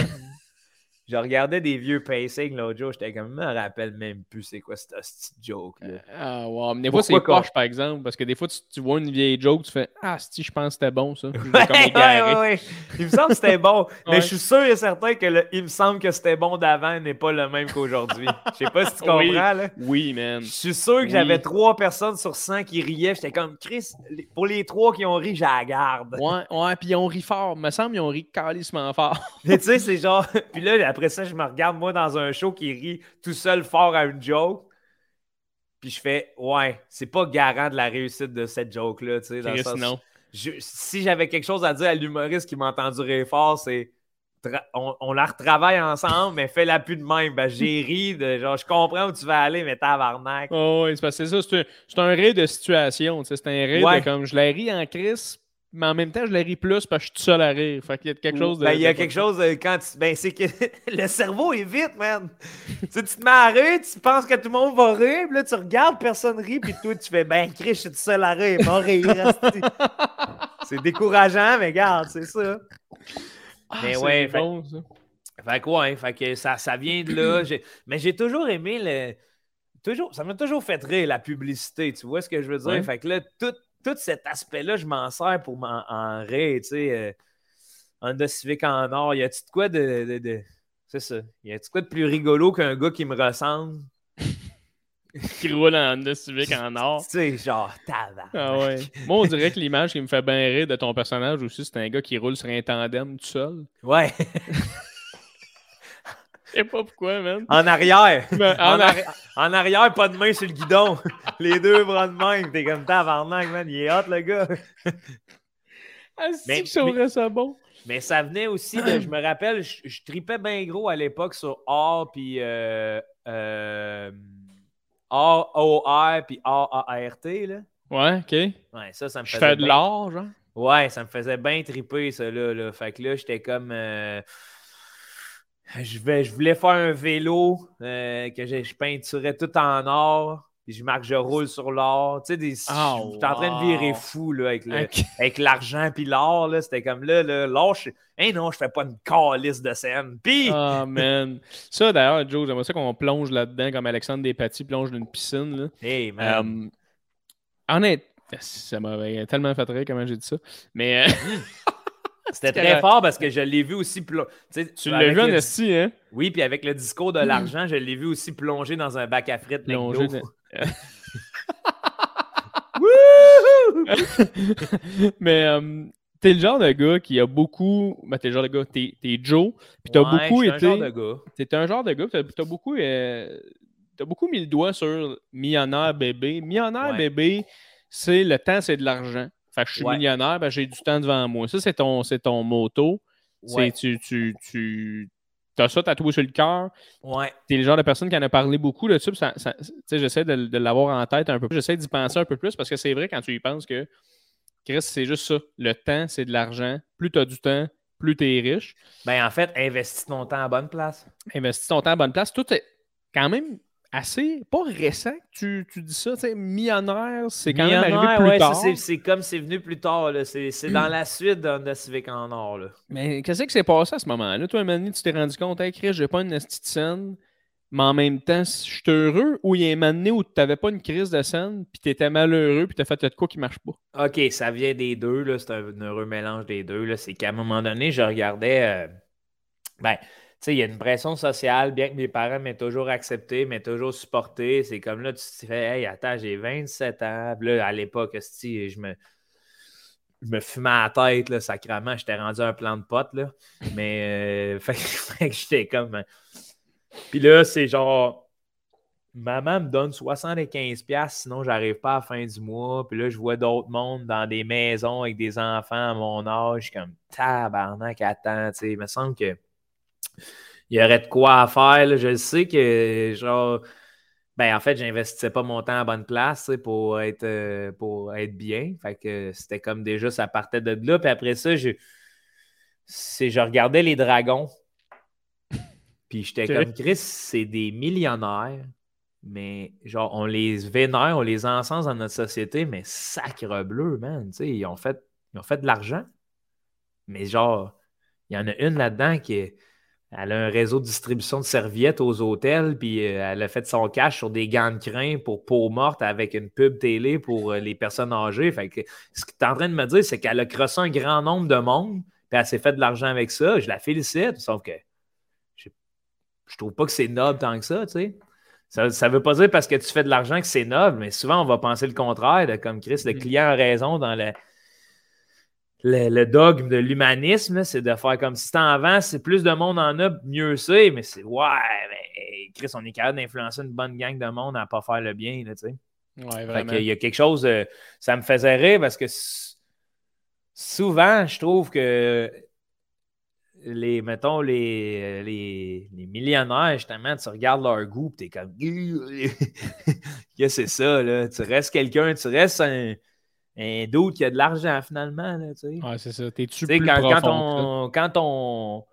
Je regardais des vieux pacing l'autre jour, j'étais comme, je me rappelle même plus c'est quoi cette petite joke. Là. Ah, wow. Mais des fois, c'est poche, par exemple, parce que des fois, tu, vois une vieille joke, tu fais, ah, si, je pense que c'était bon, ça. ouais, ouais, Il me semble que c'était bon, mais je suis sûr et certain que le, il me semble que c'était bon d'avant n'est pas le même qu'aujourd'hui. Je sais pas si tu comprends, oui. là. Oui, man. Je suis sûr que j'avais trois personnes sur 100 qui riaient, j'étais comme, Chris, pour les trois qui ont ri, j'ai la garde. Ouais, ouais, puis ils ont ri fort. Il me semble qu'ils ont ri calissement fort. mais tu sais, c'est genre, puis là, après ça, je me regarde, moi, dans un show qui rit tout seul fort à une joke. Puis je fais, ouais, c'est pas garant de la réussite de cette joke-là. Tu sais, si j'avais quelque chose à dire à l'humoriste qui m'a entendu rire fort, c'est on, la retravaille ensemble, mais fais la plus de même. Ben, j'ai ri de genre, je comprends où tu vas aller, mais tabarnak. Oh, oui, c'est parce que c'est ça, c'est un, un rire de situation. C'est un rire de comme je la ris en crise, mais en même temps, je la ris plus parce que je suis tout seul à rire. Fait qu'il y a quelque chose de. Ben, il y a quelque chose quand tu. Ben, c'est que le cerveau est vite, man. tu, tu te mets à rire, tu penses que tout le monde va rire, puis là, tu regardes, personne rit, puis toi, tu fais, ben, Chris, je suis tout seul à rire, va rire. c'est décourageant, mais regarde, c'est ça. Ah, mais ouais, bon, ça. Fait que ouais, fait que ça, ça vient de là. Mais j'ai toujours aimé le. Toujours, ça m'a toujours fait rire la publicité, tu vois ce que je veux dire? Fait que là, tout, tout cet aspect-là, je m'en sers pour m'en rire, tu sais. Euh, Honda Civic en or, y a-tu de quoi de. de, C'est ça. Y a-tu quoi de plus rigolo qu'un gars qui me ressemble? qui roule en Honda Civic en or. Tu sais, genre, tabac. Ah ouais. Moi, on dirait que l'image qui me fait bien rire de ton personnage aussi, c'est un gars qui roule sur un tandem tout seul. Ouais. Je sais pas pourquoi, man. En arrière. en, arrière, pas de main sur le guidon. Les deux bras de main. T'es comme tabarnak, man. Il est hot, le gars. ah, mais, que ça bon. Mais ça venait aussi de. Je me rappelle, je, tripais bien gros à l'époque sur A puis. Euh, euh, A-O-R puis A-A-R-T, là. Ouais, OK. Ouais, ça, ça me faisait. Je fais de l'or, genre. Ouais, ça me faisait bien triper, ça, là. là. Fait que là, j'étais comme. Euh, je, vais, je voulais faire un vélo euh, que je, je, peinturais tout en or. Puis je marque, je roule sur l'or. Tu sais, des, oh, j'étais en train de virer fou là, avec, le, avec l'argent puis l'or. C'était comme là, l'or, je... Hey non, je fais pas une calice de scène. Puis. Oh man. Ça d'ailleurs, Joe, j'aimerais ça qu'on plonge là-dedans comme Alexandre Despatie plonge dans une piscine. Là. Hey man. Euh, honnête, ça m'avait tellement fait rire comment j'ai dit ça. Mais. Euh, C'était très fort parce que je l'ai vu aussi plonger. Tu l'as vu en esti, hein? Oui, puis avec le discours de l'argent, je l'ai vu aussi plonger dans un bac à frites. Plonger. Mais euh, t'es le genre de gars qui a beaucoup. Ben, t'es le genre de gars, t'es, Joe, puis t'as beaucoup été. T'es un genre de gars. T'es un genre de gars, t'as, as beaucoup. Euh, t'as beaucoup mis le doigt sur millionnaire bébé. Millionnaire bébé, c'est le temps, c'est de l'argent. Fait que je suis millionnaire, ben, j'ai du temps devant moi. Ça, c'est ton, ton moto. C'est, tu, tu, tu as ça tatoué sur le cœur. Ouais. Tu es le genre de personne qui en a parlé beaucoup là-dessus. Ça, j'essaie de, de l'avoir en tête un peu plus. J'essaie d'y penser un peu plus parce que c'est vrai quand tu y penses que Chris, c'est juste ça. Le temps, c'est de l'argent. Plus tu as du temps, plus tu es riche. Ben, en fait, investis ton temps à bonne place. Investis ton temps à bonne place. Tout est quand même assez, pas récent que tu, tu dis ça, millionnaire, c'est quand même arrivé plus tard. C'est comme c'est venu plus tard, c'est dans la suite de Civic en or. Là. Mais qu'est-ce qui s'est passé à ce moment-là? Toi, un moment donné, tu t'es rendu compte, hey Chris, j'ai pas une petite scène, mais en même temps, je suis heureux, ou il y a un moment donné où tu n'avais pas une crise de scène, puis tu étais malheureux, puis tu as fait de quoi qui marche pas? Ok, ça vient des deux, c'est un, heureux mélange des deux. C'est qu'à un moment donné, je regardais. Euh, ben, il y a une pression sociale, bien que mes parents m'aient toujours accepté, m'aient toujours supporté. C'est comme là, tu te fais, hey, attends, j'ai 27 ans. là, à l'époque, je me, je me fumais à la tête, là, sacrément. J'étais rendu un plan de pote, là. Mais, euh, fait, que j'étais comme. Hein. Puis là, c'est genre. Maman me donne 75$, sinon j'arrive pas à la fin du mois. Puis là, je vois d'autres mondes dans des maisons avec des enfants à mon âge, comme tabarnak, attends, tu sais. Il me semble que il y aurait de quoi à faire. Je sais que, genre, ben, en fait, j'investissais pas mon temps à bonne place pour être, euh, pour être bien. Fait que c'était comme déjà, ça partait de là. Puis après ça, je, je regardais les dragons. Puis j'étais comme, Chris, c'est des millionnaires. Mais genre, on les vénère, on les encense dans notre société, mais sacre bleu, man. ils ont fait, ils ont fait de l'argent. Mais genre, il y en a une là-dedans qui est elle a un réseau de distribution de serviettes aux hôtels, puis euh, elle a fait son cash sur des gants de crin pour peau morte avec une pub télé pour euh, les personnes âgées. Fait que, ce que tu es en train de me dire, c'est qu'elle a crossé un grand nombre de monde, puis elle s'est fait de l'argent avec ça. Je la félicite, sauf que je, je trouve pas que c'est noble tant que ça, tu sais. Ça ne veut pas dire parce que tu fais de l'argent que c'est noble, mais souvent on va penser le contraire, de, comme Chris, le mm. client a raison dans la le, dogme de l'humanisme, c'est de faire comme si t'en vends, c'est plus de monde en a, mieux c'est. Mais c'est ouais, mais Chris, on est capable d'influencer une bonne gang de monde à pas faire le bien, tu sais. Ouais, vraiment. Il y a quelque chose, ça me faisait rire parce que souvent, je trouve que les, mettons, les, les, les, millionnaires, justement, tu regardes leur goût, tu es comme, que c'est ça, là? Tu restes quelqu'un, tu restes un, un doute qui a de l'argent, finalement, là, tu sais. Ouais, c'est ça. T'es-tu plus quand, quand, on, quand on.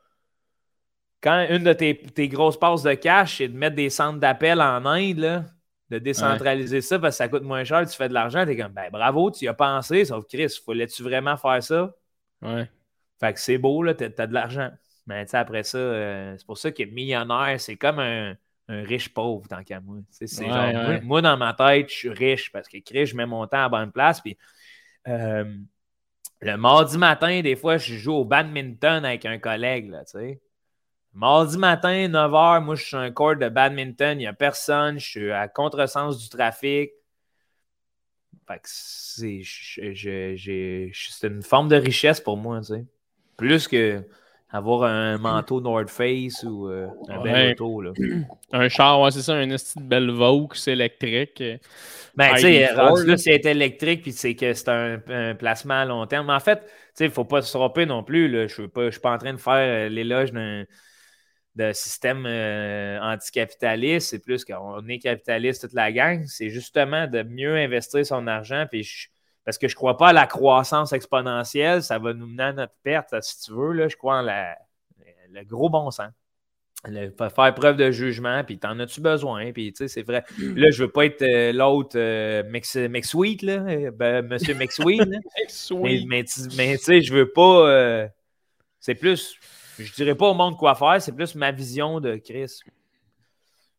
Quand une de tes, tes grosses passes de cash, c'est de mettre des centres d'appel en Inde, là, de décentraliser ça parce que ça coûte moins cher, tu fais de l'argent, t'es comme, ben bravo, tu y as pensé, sauf Chris, fallait-tu vraiment faire ça? Ouais. Fait que c'est beau, là, t'as, t'as de l'argent. Mais tu sais, après ça, euh, c'est pour ça que millionnaire, c'est comme un, un riche pauvre, tant qu'à moi. Tu sais, c'est Ouais, genre, moi- ouais. Moi, dans ma tête, je suis riche parce que Chris, je mets mon temps à bonne place. Puis euh, le mardi matin, des fois, je joue au badminton avec un collègue, là, tu sais. Mardi matin, 9h, moi, je suis sur un court de badminton, il n'y a personne, je suis à contresens du trafic. Fait que c'est, je- je- j'ai- c'est une forme de richesse pour moi, tu sais. Plus que avoir un manteau North Face ou euh, un bel auto, là. Un char, ouais, c'est ça, un esti de belle Vaux électrique. euh, Ben, tu sais, ID4, rendu là. c'est électrique, puis c'est que c'est un, un placement à long terme. Mais en fait, tu sais, il ne faut pas se tromper non plus. Là. Je ne suis pas en train de faire euh, l'éloge d'un d'un système euh, anticapitaliste. C'est plus qu'on est capitaliste toute la gang. C'est justement de mieux investir son argent. Puis je- parce que je ne crois pas à la croissance exponentielle. Ça va nous mener à notre perte, si tu veux. Là, je crois en la, le gros bon sens. Le- faire preuve de jugement, puis t'en as-tu besoin? Puis, tu sais, c'est vrai. Là, je veux pas être euh, l'autre euh, McSweet, là, ben, Monsieur McSweet, mais, tu sais, je veux pas. euh, c'est plus. Je dirais pas au monde quoi faire, c'est plus ma vision de Chris.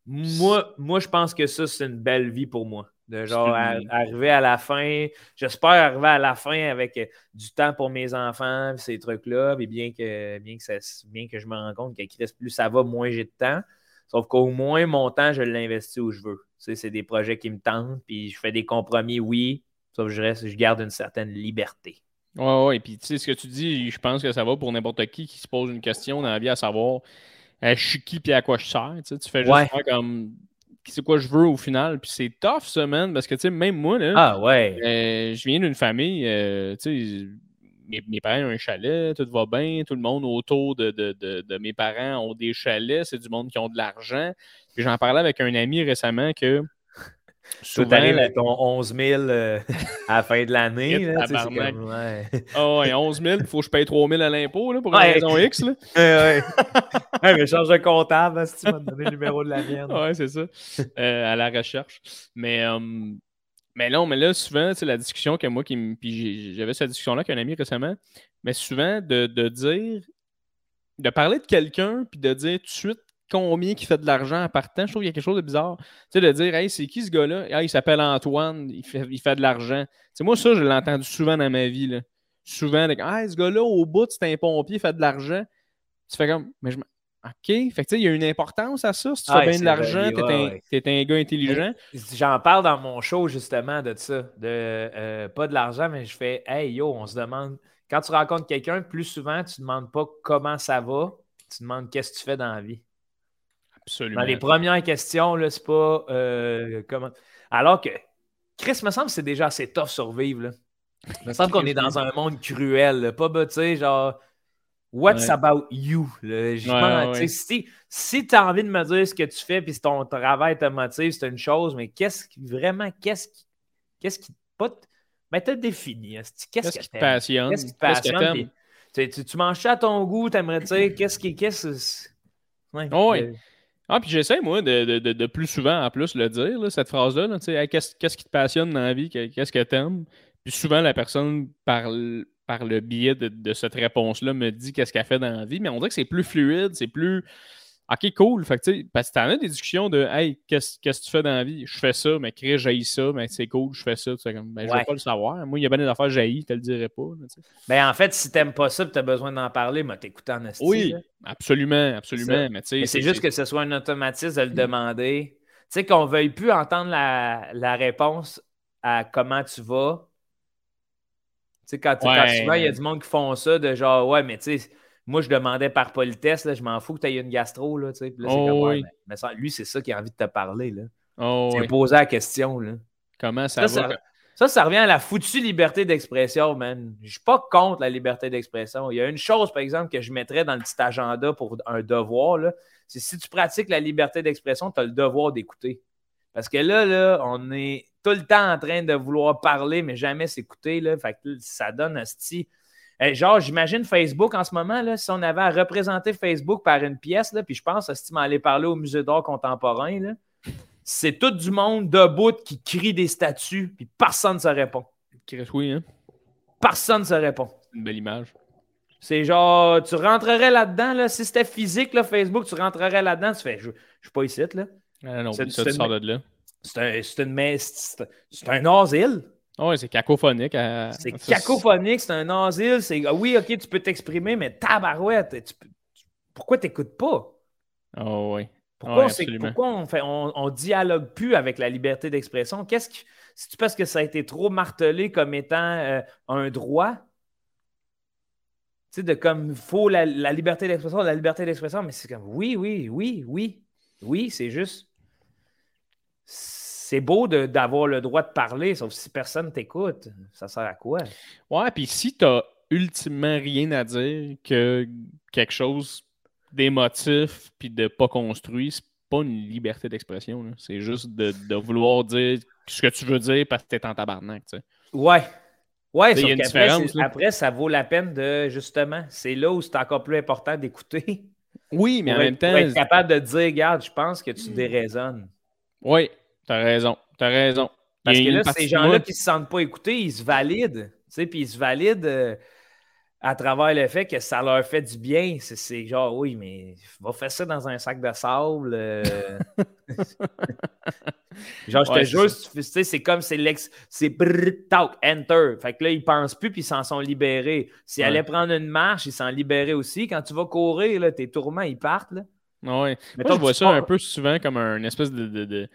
Moi, moi, je pense que ça, c'est une belle vie pour moi. De genre à- arriver à la fin. J'espère arriver à la fin avec euh, du temps pour mes enfants, ces trucs-là. Puis bien que, bien, que ça, bien que je me rends compte que Chris, plus ça va, moins j'ai de temps. Sauf qu'au moins, mon temps, je l'investis où je veux. Tu sais, c'est des projets qui me tentent, puis je fais des compromis, oui. Sauf que je, reste, je garde une certaine liberté. Ouais, ouais, et puis tu sais, ce que tu dis, je pense que ça va pour n'importe qui qui se pose une question dans la vie à savoir euh, je suis qui puis à quoi je sers. Tu sais, tu fais juste Ouais. faire comme c'est quoi je veux au final. Puis c'est tough, ça, man, parce que tu sais, même moi, là, Ah ouais. euh, je viens d'une famille, euh, tu sais, mes, mes parents ont un chalet, tout va bien, tout le monde autour de, de, de, de mes parents ont des chalets, c'est du monde qui ont de l'argent. Puis j'en parlais avec un ami récemment que. Souvent, arrive à ton 11 000 euh, à la fin de l'année. Là, tu sais, c'est tabarnak. comme, ouais. Ah ouais, 11 000, il faut que je paye 3 000 à l'impôt là, pour Ouais. une raison X. Là. ouais, ouais. mais change de comptable, si tu vas me donner le numéro de la mienne. Ouais, c'est ça. Euh, à la recherche. Mais, euh, mais non, mais là, souvent, c'est la discussion que moi qui me. Puis j'avais cette discussion-là avec un ami récemment. Mais souvent, de, de dire. De parler de quelqu'un, puis de dire tout de suite combien il fait de l'argent en partant, je trouve qu'il y a quelque chose de bizarre. Tu sais, de dire, hey, c'est qui ce gars-là? Hey, il s'appelle Antoine, il fait, il fait de l'argent. Tu sais, moi, ça, je l'ai entendu souvent dans ma vie. Là. Souvent, like, hey, ce gars-là, au bout, c'est un pompier, il fait de l'argent. Tu fais comme, mais je me- OK. Fait que tu sais, il y a une importance à ça. Si tu fais bien de l'argent, ouais, ouais. t'es un gars intelligent. J'en parle dans mon show justement de ça. De euh, pas de l'argent, mais je fais Hey yo, on se demande. Quand tu rencontres quelqu'un, plus souvent, tu ne demandes pas comment ça va, tu demandes qu'est-ce que tu fais dans la vie. Absolument. Dans les premières questions, là, c'est pas euh, comment. Alors que Chris, me semble que c'est déjà assez tough survivre. Là. me semble qu'on est dans un monde cruel. là. Pas, bah, tu sais, genre, what's Ouais. about you? là? Ouais, ouais, tu sais, Si, si tu as envie de me dire ce que tu fais puis si ton travail te motive, c'est une chose, mais qu'est-ce qui vraiment, qu'est-ce qui, qu'est-ce qui pas t- ben, t'as défini. Qu'est-ce Qu'est-ce que qui te passionne? Qu'est-ce qui te Qu'est-ce que passionne? tu, tu, tu manges ça à ton goût, t'aimerais dire qu'est-ce qui. Qu'est-ce ouais, Oh, oui. Ah, puis j'essaie, moi, de, de- de- plus souvent en plus le dire, cette phrase-là. là, Hey, qu'est-ce, qui te passionne dans la vie? Que- Qu'est-ce que t'aimes? Puis souvent, la personne, par, par le biais de, de cette réponse-là, me dit qu'est-ce qu'elle fait dans la vie. Mais on dirait que c'est plus fluide, c'est plus. OK, cool. Fait que, parce que t'en as des discussions de Hey, qu'est-ce, que tu fais dans la vie? Je fais ça, mais Chris, j'haïs ça, mais c'est cool, je fais ça. Tu comme, ben, je Ouais. veux pas le savoir. Moi, il y a bien des affaires je te le dirais pas. Ben, en fait, si t'aimes pas ça et t'as besoin d'en parler, moi, t'écoutes en esti. Oui, là. absolument, absolument. Mais, c'est juste que ce soit un automatisme de le demander. Tu sais, qu'on veuille plus entendre la, la réponse à comment tu vas. Tu sais, quand, quand Ouais. souvent, il y a du monde qui font ça, de genre, ouais, mais tu sais, moi, je demandais par politesse, là, je m'en fous que tu aies une gastro, là, tu sais. Puis là, Oh, comme, ouais, oui. mais- lui, c'est ça qui a envie de te parler, là. Oh, oui. poser la question, là. Comment ça, Ça, va? ça, Ça, ça revient à la foutue liberté d'expression, man. Je suis pas contre la liberté d'expression. Il y a une chose, par exemple, que je mettrais dans le petit agenda pour un devoir, c'est si tu pratiques la liberté d'expression, tu as le devoir d'écouter. Parce que là, là, on est tout le temps en train de vouloir parler, mais jamais s'écouter. Fait que ça donne un style. Genre, j'imagine Facebook en ce moment, là, si on avait à représenter Facebook par une pièce, là, puis je pense à ce aller parler au Musée d'art contemporain, là, c'est tout du monde debout qui crie des statues, puis personne ne se répond. Oui, hein? Personne ne se répond. Une belle image. C'est genre, tu rentrerais là-dedans, là, si c'était physique, là, Facebook, tu rentrerais là-dedans, tu fais, je, ne suis pas ici, là. Ah non, ça, tu sors de là. C'est un, c'est un asile. Oui, c'est cacophonique. C'est cacophonique, c'est un asile. C'est... Ah oui, ok, tu peux t'exprimer, mais tabarouette, tu... pourquoi t'écoutes pas? Oh oui. Pourquoi, on, fait, on, dialogue plus avec la liberté d'expression? Qu'est-ce que. C'est-tu parce que ça a été trop martelé comme étant euh, un droit? Tu sais, de comme, faut la, la liberté d'expression, la liberté d'expression, mais c'est comme, oui, oui, oui, oui, oui, c'est juste. C'est beau d'avoir le droit de parler, sauf si personne t'écoute. Ça sert à quoi? Ouais, puis si t'as ultimement rien à dire que quelque chose d'émotif puis de pas construit, c'est pas une liberté d'expression. C'est juste de, vouloir dire ce que tu veux dire parce que t'es en tabarnak. Tu sais. Ouais. Ouais, il y a une différence. Après, ça vaut la peine de justement, c'est là où c'est encore plus important d'écouter. Oui, mais en même temps. Pour être capable de dire, regarde, je pense que tu déraisonnes. Oui, t'as raison. T'as raison. Parce que là, ces gens-là qui se sentent pas écoutés, ils se valident. Tu sais, puis ils se valident. Euh, à travers le fait que ça leur fait du bien. C'est genre, oui, mais va faire ça dans un sac de sable. Euh. genre, je te jure, c'est comme c'est l'ex. C'est talk, enter. Fait que là, ils pensent plus puis ils s'en sont libérés. S'ils allaient prendre une marche, ils s'en libérés aussi. Quand tu vas courir, là, tes tourments, ils partent. Là. Ouais. mais Moi, je vois ça un peu souvent comme un espèce de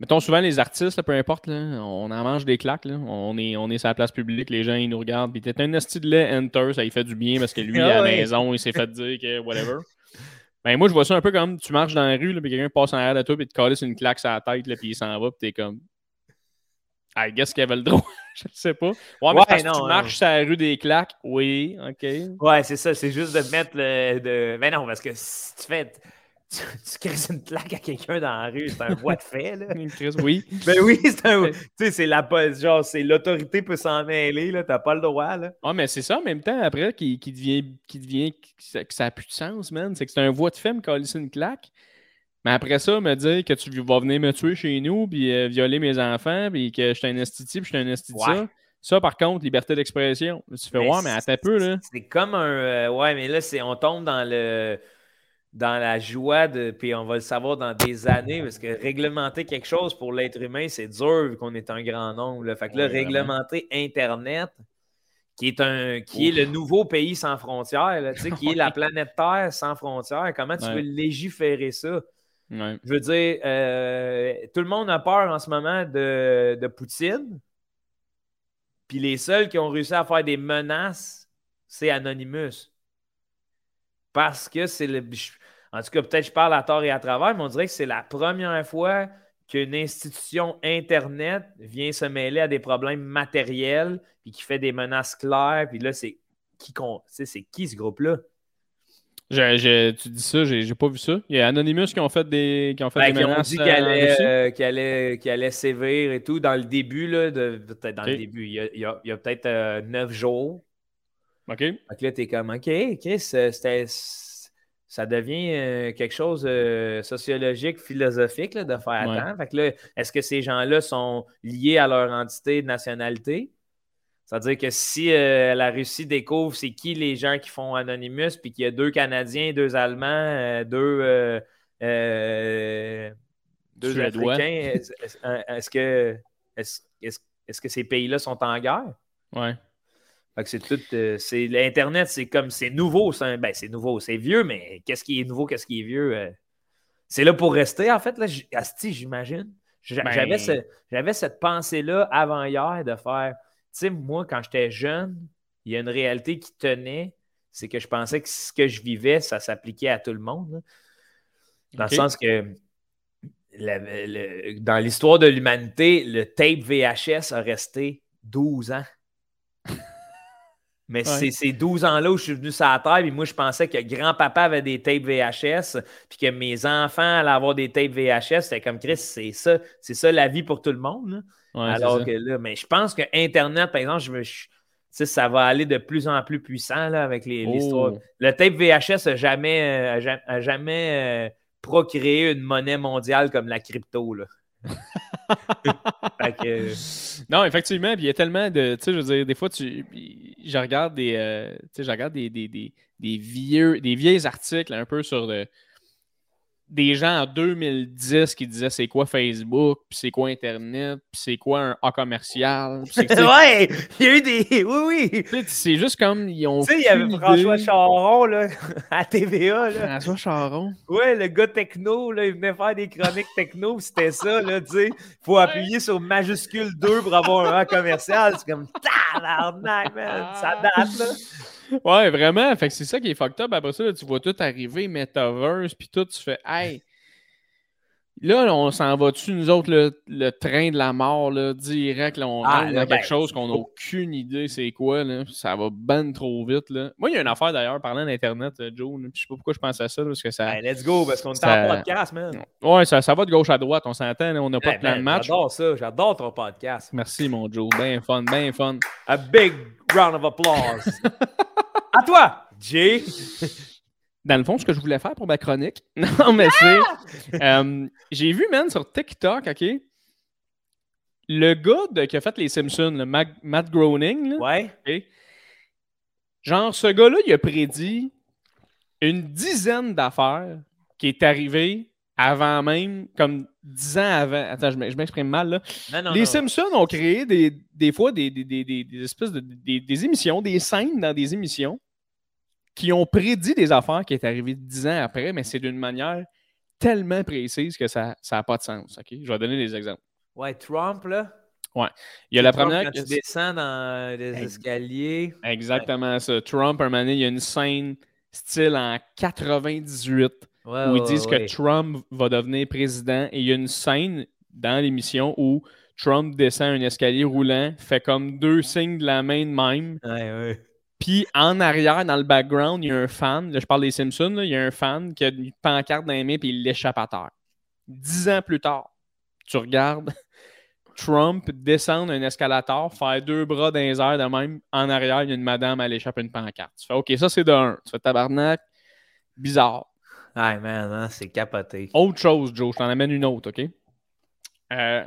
Mettons souvent les artistes, peu importe, on en mange des claques. On, est, on est sur la place publique, les gens ils nous regardent. Puis t'es un esti de lait, enter, ça lui fait du bien parce que lui, à la maison, il s'est fait dire que whatever. Ben, moi, je vois ça un peu comme tu marches dans la rue, puis quelqu'un passe en arrière de toi, puis te calisse une claque sur la tête, là, puis il s'en va, puis t'es comme. I guess qu'il avait le droit. je sais pas. Ouais, mais tu marches sur la rue des claques, oui, OK. Ouais, c'est ça. C'est juste de mettre le. De... Mais non, parce que si tu fais tu, crises une plaque à quelqu'un dans la rue, c'est un voie de fait, là. oui. Ben oui, c'est un. Tu sais, c'est la genre, c'est l'autorité peut s'en mêler, là. T'as pas le droit, là. Ah, mais c'est ça en même temps, après, qui, qui devient. Qui devient que ça n'a plus de sens, man. C'est que c'est un voie de fait me coller une claque. Mais après ça, me dire que tu vas venir me tuer chez nous, puis euh, violer mes enfants, puis que je suis un esti, puis je suis un esti ça. Ça, par contre, liberté d'expression. Tu fais, ouais, mais à ta peu, là. C'est comme un. Euh, ouais, mais là, on tombe dans le dans la joie de. Puis on va le savoir dans des années, parce que réglementer quelque chose pour l'être humain, c'est dur vu qu'on est un grand nombre. Là. Fait que là, réglementer Internet, qui est un qui est le nouveau pays sans frontières, qui est la planète Terre sans frontières, comment tu veux légiférer ça? Je veux dire, euh, tout le monde a peur en ce moment de, de Poutine. Puis les seuls qui ont réussi à faire des menaces, c'est Anonymous. Parce que c'est le. En tout cas, peut-être je parle à tort et à travers, mais on dirait que c'est la première fois qu'une institution Internet vient se mêler à des problèmes matériels et qui fait des menaces claires. Puis là, c'est qui, c'est qui ce groupe-là? tu dis ça, j'ai pas vu ça. Il y a Anonymous qui ont fait des, qui ont fait ben, des menaces. Ont dit qu'il allait, euh, allait, allait, sévir et tout dans le début. Là, peut-être dans le début. Il y a, a, peut-être euh, neuf jours. OK. Donc là, t'es comme OK, Chris, euh, c'était ça devient euh, quelque chose de euh, sociologique, philosophique de faire attendre. Fait que là, est-ce que ces gens-là sont liés à leur entité de nationalité? C'est-à-dire que si euh, la Russie découvre c'est qui les gens qui font Anonymous, puis qu'il y a deux Canadiens, deux Allemands, deux, deux Africains, est-ce que, est -ce que ces pays-là sont en guerre? Ouais c'est tout. Euh, c'est l'Internet, c'est comme c'est nouveau. C'est ben, c'est nouveau, c'est vieux, mais qu'est-ce qui est nouveau, qu'est-ce qui est vieux? Euh? c'est là pour rester, en fait. Là, j'imagine. Ben j'avais, cette pensée-là avant hier de faire. Tu sais, moi, quand j'étais jeune, il y a une réalité qui tenait. C'est que je pensais que ce que je vivais, ça s'appliquait à tout le monde. Dans le sens que dans l'histoire de l'humanité, le tape VHS a resté 12 ans. Mais c'est ces 12 ans-là où je suis venu sur la Terre, et moi, je pensais que grand-papa avait des tapes VHS, puis que mes enfants allaient avoir des tapes VHS. C'était comme Chris, c'est ça, c'est ça la vie pour tout le monde. Alors que là, mais je pense que Internet, par exemple, je me. ça va aller de plus en plus puissant là, avec l'histoire. Oh. Le tape VHS n'a jamais, euh, jamais euh, procréé une monnaie mondiale comme la crypto. Là. Non, effectivement, il y a tellement de. Tu sais, je veux dire, des fois, tu, je regarde des. Euh, je regarde des, des, des, vieux, des vieux articles un peu sur le, des gens en 2010 qui disaient c'est quoi Facebook, puis c'est quoi Internet, puis c'est quoi un A commercial. ouais, il y a eu des. Oui, oui. C'est juste comme ils ont. Tu sais, il y avait François Charon là, à TVA. Là. François Charon. Ouais, le gars techno, là, il venait faire des chroniques techno, c'était ça, là, tu sais. Il faut appuyer sur majuscule 2 pour avoir un A commercial. C'est comme tabarnak, man. Ça date, là. Ouais, vraiment. Fait que c'est ça qui est fucked up. Après ça, tu vois tout arriver, Metaverse, puis tout, tu fais, hey, Là, on s'en va-tu, nous autres, le, train de la mort, là, direct, là, on ah, dans quelque ben, chose qu'on n'a aucune idée c'est quoi, là. Ça va ben trop vite, là. Moi, il y a une affaire, d'ailleurs, parlant d'Internet, euh, Joe, je sais pas pourquoi je pense à ça, parce que ça... let's go, parce qu'on est en podcast, man. Ouais, ça, ça va de gauche à droite, on s'entend, on n'a pas de plan de match. J'adore ça, j'adore ton podcast. Merci, mon Joe, bien fun, bien fun. A big round of applause. à toi, Jay dans le fond, ce que je voulais faire pour ma chronique. Non, mais c'est. Euh, j'ai vu, man, sur TikTok, OK? Le gars qui a fait les Simpsons, le Matt Groening. ouais. Genre, ce gars-là, il a prédit une dizaine d'affaires qui est arrivée avant même, comme dix ans avant. Attends, je m'exprime mal, là. les Simpsons ont créé des, des fois des, des, des espèces de des émissions, des scènes dans des émissions qui ont prédit des affaires qui est arrivées dix ans après, mais c'est d'une manière tellement précise que ça n'a pas de sens. OK? Je vais donner des exemples. Ouais, Trump, là. Ouais. Il y a la première. Quand tu descends dans les escaliers. Exactement ça. Trump, un moment donné, il y a une scène style en 98 où ils disent que Trump va devenir président et il y a une scène dans l'émission où Trump descend un escalier roulant, fait comme deux signes de la main de même. Puis en arrière, dans le background, il y a un fan. Là, je parle des Simpsons. il y a un fan qui a une pancarte dans les mains et il l'échappe à terre. Dix ans plus tard, tu regardes Trump descendre un escalator, faire deux bras dans les airs de même. En arrière, il y a une madame, elle échappe une pancarte. Tu fais OK, ça c'est de un. Tu fais tabarnak. Bizarre. Ah, man, hein, c'est capoté. Autre chose, Joe, je t'en amène une autre, OK? Euh,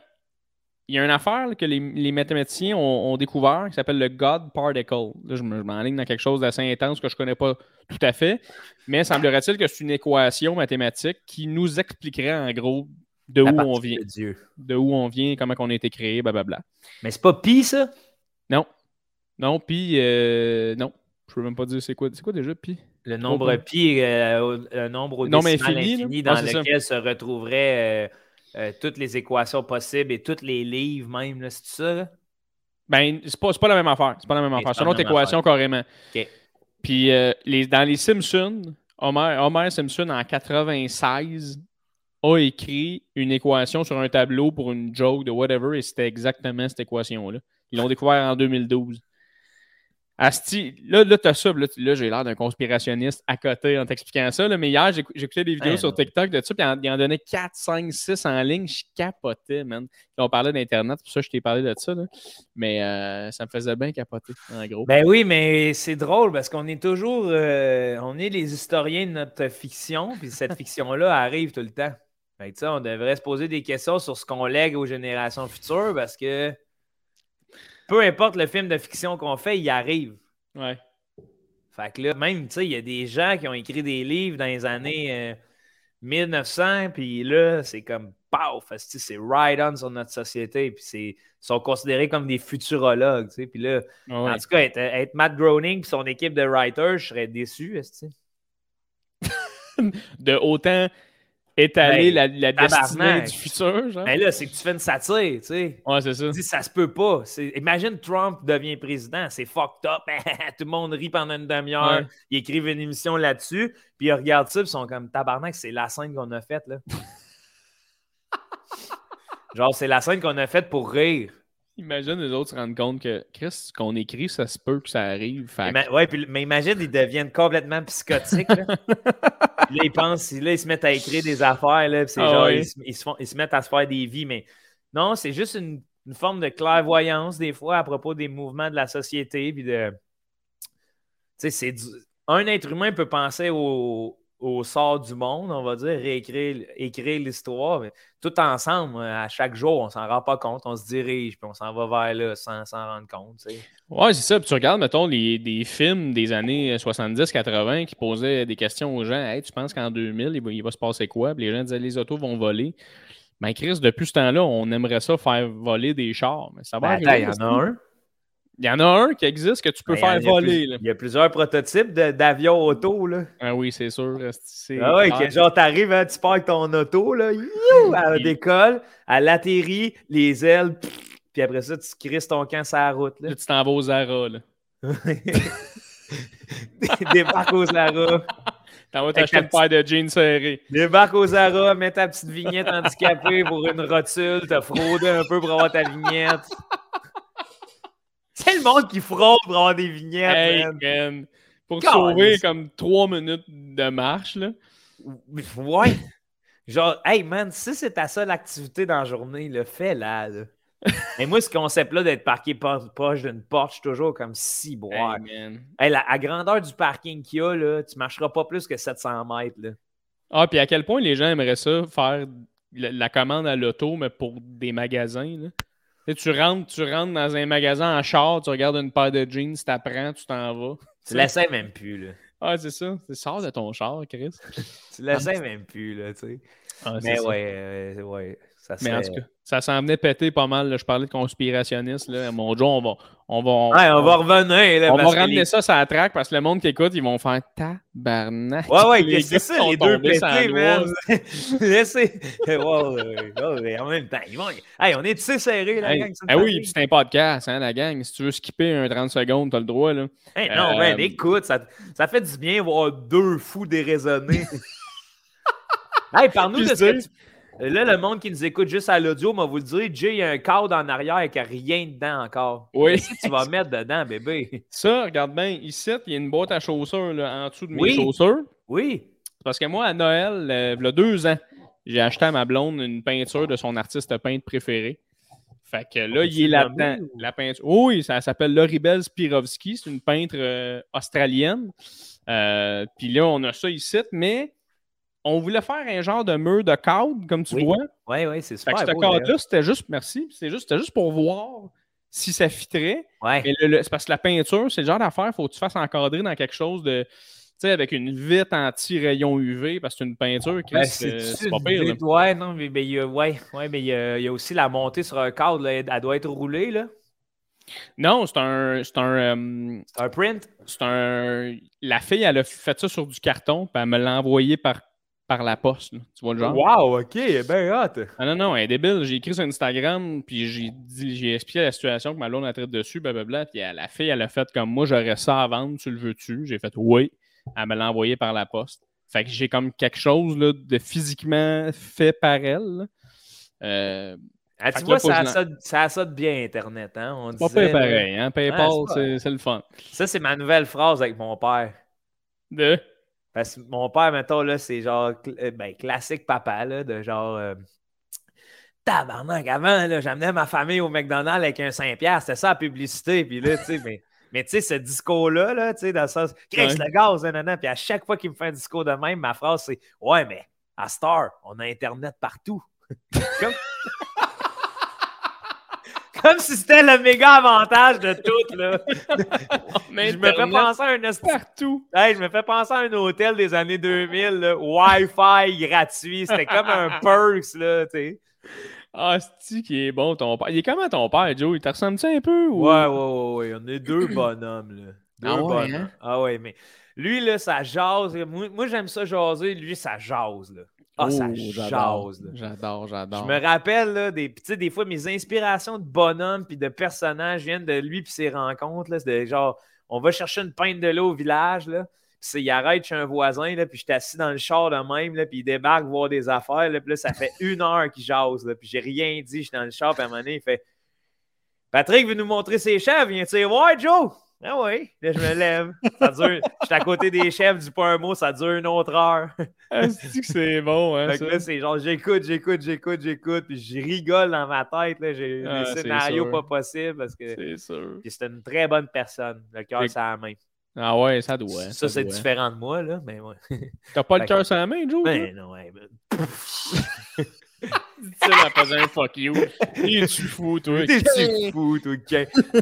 il y a une affaire que les, mathématiciens ont, découvert qui s'appelle le God Particle. Là, je m'enligne dans quelque chose d'assez intense que je ne connais pas tout à fait, mais semblerait-il que c'est une équation mathématique qui nous expliquerait en gros de où on vient. De, Dieu. de où on vient, comment on a été créé, blablabla. Mais c'est pas pi, ça? Non. Non, pi, euh, non. Je peux même pas dire c'est quoi. C'est quoi déjà pi? Le nombre pi, euh, le nombre au non, infini, dans lequel se retrouverait... Euh, euh, toutes les équations possibles et tous les livres même, c'est ça? Ben, c'est pas, pas la même affaire. C'est pas la même affaire. C'est une autre équation carrément. Puis euh, les, dans les Simpsons, Homer, Homer, Simpson en 96 a écrit une équation sur un tableau pour une joke de whatever et c'était exactement cette équation-là. Ils l'ont découvert en 2012. Asti, là, là as ça. Là, j'ai l'air d'un conspirationniste à côté en t'expliquant ça. mais hier, j'écoutais des vidéos sur TikTok de ça, puis il en donnait 4, 5, 6 en ligne. Je capotais, man. on parlait d'Internet, pour ça je t'ai parlé de ça. Mais euh, ça me faisait bien capoter, en gros. Ben oui, mais c'est drôle parce qu'on est toujours. Euh, on est les historiens de notre fiction, puis cette fiction-là arrive tout le temps. Fait on devrait se poser des questions sur ce qu'on lègue aux générations futures parce que peu importe le film de fiction qu'on fait, il arrive. Ouais. Fait que là, même, tu sais, il y a des gens qui ont écrit des livres dans les années 1900, euh, puis là, c'est comme paf, c'est right on sur notre société, puis ils sont considérés comme des futurologues, tu sais. Puis là, en tout cas, être, Matt Groening et son équipe de writers, je serais déçu, de autant étaler ben, la, destinée du futur. Genre. Ben là, c'est que tu fais une satire, tu sais. Ouais, c'est ça. Tu dis, ça se peut pas. Imagine Trump devient président, c'est fucked up. Tout le monde rit pendant une demi-heure. Ils écrivent une émission là-dessus, puis ils regardent ça, puis ils sont comme tabarnak, c'est la scène qu'on a faite, là. Genre, c'est la scène qu'on a faite pour rire. Imagine les autres se rendent compte que, Chris, ce qu'on écrit, ça se peut que ça arrive. Fait Ima- ouais, puis- mais imagine, ils deviennent complètement psychotiques. Là, ils pensent, là, ils se mettent à écrire des affaires. Là, puis c'est Ah genre, ils, se, ils se font- ils se mettent à se faire des vies. Mais non, c'est juste une, une forme de clairvoyance, des fois, à propos des mouvements de la société. Puis de. Tu sais, c'est du- Un être humain peut penser au, au sort du monde, on va dire, réécrire écrire l'histoire. mais tout ensemble, à chaque jour, on s'en rend pas compte, on se dirige, puis on s'en va vers là sans s'en rendre compte. tu sais. Ouais, c'est ça. Puis tu regardes, mettons, les, des films des années 70-80 qui posaient des questions aux gens. Hey, tu penses qu'en 2000, il va, il va se passer quoi? Puis les gens disaient les autos vont voler. Mais Chris, depuis ce temps-là, on aimerait ça faire voler des chars. Mais ça va Ben, il y en a un. Il y en a un qui existe que tu peux Ben, faire il voler. plus- là. Il y a plusieurs prototypes d'avions auto. Là. Ah oui, c'est sûr. c'est Ah ouais, que genre, t'arrives, hein, tu pars avec ton auto, là, elle décolle, elle atterrit, les ailes, pff, puis après ça, tu crisses ton camp sur la route. Là. Tu t'en vas aux Zara. Là. Débarque aux Zara. T'en vas t'acheter ta une paire de jeans serrés. Débarque aux Zara, mets ta petite vignette handicapée pour une rotule, t'as fraudé un peu pour avoir ta vignette. C'est le monde qui fraude pour avoir des vignettes, Hey, man. man. Pour sauver comme trois minutes de marche, là. Ouais. Genre, hey man, si c'est ta seule activité dans la journée, le fais-la. Là. Et moi, ce concept-là d'être parqué po- proche d'une porte, je suis toujours comme si boire. Hey, man. Hey, la, à grandeur du parking qu'il y a, là, tu marcheras pas plus que 700 mètres. Là. Ah, puis à quel point les gens aimeraient ça, faire la, la commande à l'auto, mais pour des magasins, là? Tu sais, Tu rentres, tu rentres dans un magasin en char, tu regardes une paire de jeans, tu t'apprends, tu t'en vas. Tu l'essaies même plus. Là. Ah, c'est ça. C'est sors de ton char, Chris. Tu l'essaies même plus. Là, tu sais. Ah, Mais ça. ouais, euh, ouais. Ça Mais en serait- tout cas, ça s'en venait péter pas mal. là. Je parlais de conspirationniste. Là. Mon Joe, on va. On va, Ouais, on va revenir. Là, on va ramener les- ça sur la track parce que le monde qui écoute, ils vont faire tabarnak. Ouais, ouais, c'est ça, les deux pétés, man? Laissez. Ouais, ouais, ouais, ouais, en même temps, ils vont. Hey, on est tissé serré, la Hey, gang. ah oui, c'est un podcast, hein, la gang. Si tu veux skipper un 30 secondes, t'as le droit. Là. Hey, non, Euh, man, écoute, ça, ça fait du bien voir deux fous déraisonnés. hey, parle-nous de ce que c'est- tu- Là, le monde qui nous écoute juste à l'audio, m'a vous le dire, Jay, il y a un cadre en arrière avec rien dedans encore. Oui. Qu'est-ce que tu vas mettre dedans, bébé? Ça, regarde bien, ici, il y a une boîte à chaussures là, en dessous de mes Oui. chaussures. Oui. Parce que moi, à Noël, euh, il y a deux ans, j'ai acheté à ma blonde une peinture de son artiste peintre préféré. Fait que là, il est là-dedans. La peinture. Oui, ça s'appelle Loribel Spirovski. C'est une peintre euh, australienne. Euh, Puis là, on a ça ici, mais on voulait faire un genre de mur de cadre, comme tu Oui. vois. Oui, oui, c'est Fait super que ce cadre-là, c'était juste, merci, c'est juste, c'était juste pour voir si ça fitrait. Ouais. Mais le- le- c'est parce que la peinture, c'est le genre d'affaire, il faut que tu fasses encadrer dans quelque chose de. Tu sais, avec une vitre anti-rayon UV, parce que c'est une peinture, Chris, Ben, euh, c'est pas pire. là. Ouais, non, mais, mais il y a, ouais, ouais, mais il y a, il y a aussi la montée sur un cadre, là, elle doit être roulée, là. Non, c'est un. C'est un. euh, un print? c'est un. La fille, elle a fait ça sur du carton, puis elle me l'a envoyé par, par la poste. là. Tu vois le genre? Wow, ok, ben hot. Ah non, non, elle est débile. J'ai écrit sur Instagram, puis j'ai dit, j'ai expliqué la situation que ma blonde a traité dessus, blablabla. Puis la fille, elle a fait comme moi, j'aurais ça à vendre, tu le veux-tu? J'ai fait oui. Elle me l'a envoyé par la poste. Fait que j'ai comme quelque chose là, de physiquement fait par elle. Euh, Ah, tu vois, là, ça, que je a ça, bien Internet, hein? On pas disait, pareil, hein? PayPal, c'est c'est c'est le fun. Ça, c'est ma nouvelle phrase avec mon père. De... Parce que mon père, mettons, là, c'est genre euh, ben, classique papa, là, de genre. euh, Tabarnak, avant, là, j'amenais ma famille au McDonald's avec un 5$, c'était ça la publicité. Puis là, tu sais, mais, mais tu sais, ce discours-là, là, tu sais, dans le sens, Chris, Ouais. le gaz, nanana. Puis à chaque fois qu'il me fait un discours de même, ma phrase, c'est Ouais, mais à Star, on a Internet partout. Comme... Comme si c'était le méga avantage de tout, là. Mais Je me fais penser à un partout. Hey, je me fais penser à un hôtel des années 2000, là, Wi-Fi gratuit. C'était comme un perks, là, tu sais. Ah, c'est qui est bon ton père. Il est comment ton père, Joe? Il te ressemble-tu un peu? Ou... Ouais, ouais, ouais, ouais. On est deux bonhommes, là. Deux Ah ouais, bonhommes. hein? Ah ouais, mais lui, là, ça jase. Moi, moi, j'aime ça jaser. Lui, ça jase, là. Ah, ça Oh, j'adore. jase, là. J'adore, Je j'adore. me rappelle, là, des, tu sais, des fois, mes inspirations de bonhomme puis de personnages viennent de lui puis ses rencontres. Là, c'est de genre, on va chercher une pinte de l'eau au village, là. Puis il arrête chez un voisin, là, puis je suis assis dans le char de même, là, puis il débarque voir des affaires. Là, puis là, ça fait une heure qu'il jase. Là, puis j'ai rien dit, je suis dans le char, puis à un moment donné, il fait Patrick veut nous montrer ses chefs. Viens-tu voir, Joe? Ah oui, là, je me lève. Ça dure. Je suis à côté des chefs, du pas un mot, ça dure une autre heure. Ah, que c'est bon, hein? Fait que là, c'est genre, j'écoute, j'écoute, j'écoute, j'écoute, puis je rigole dans ma tête. Là. J'ai Ah, des c'est scénarios pas possibles parce que C'est sûr. puis une très bonne personne. Le cœur Fait- sur la main. Ah ouais, ça doit. ça, c'est doit. différent de moi, là, mais ouais. T'as pas le cœur sur la main, Joe? Ben non, ouais, ben- Tu la faisait un fuck you. Il tu fou, toi? T'es-tu fou, toi?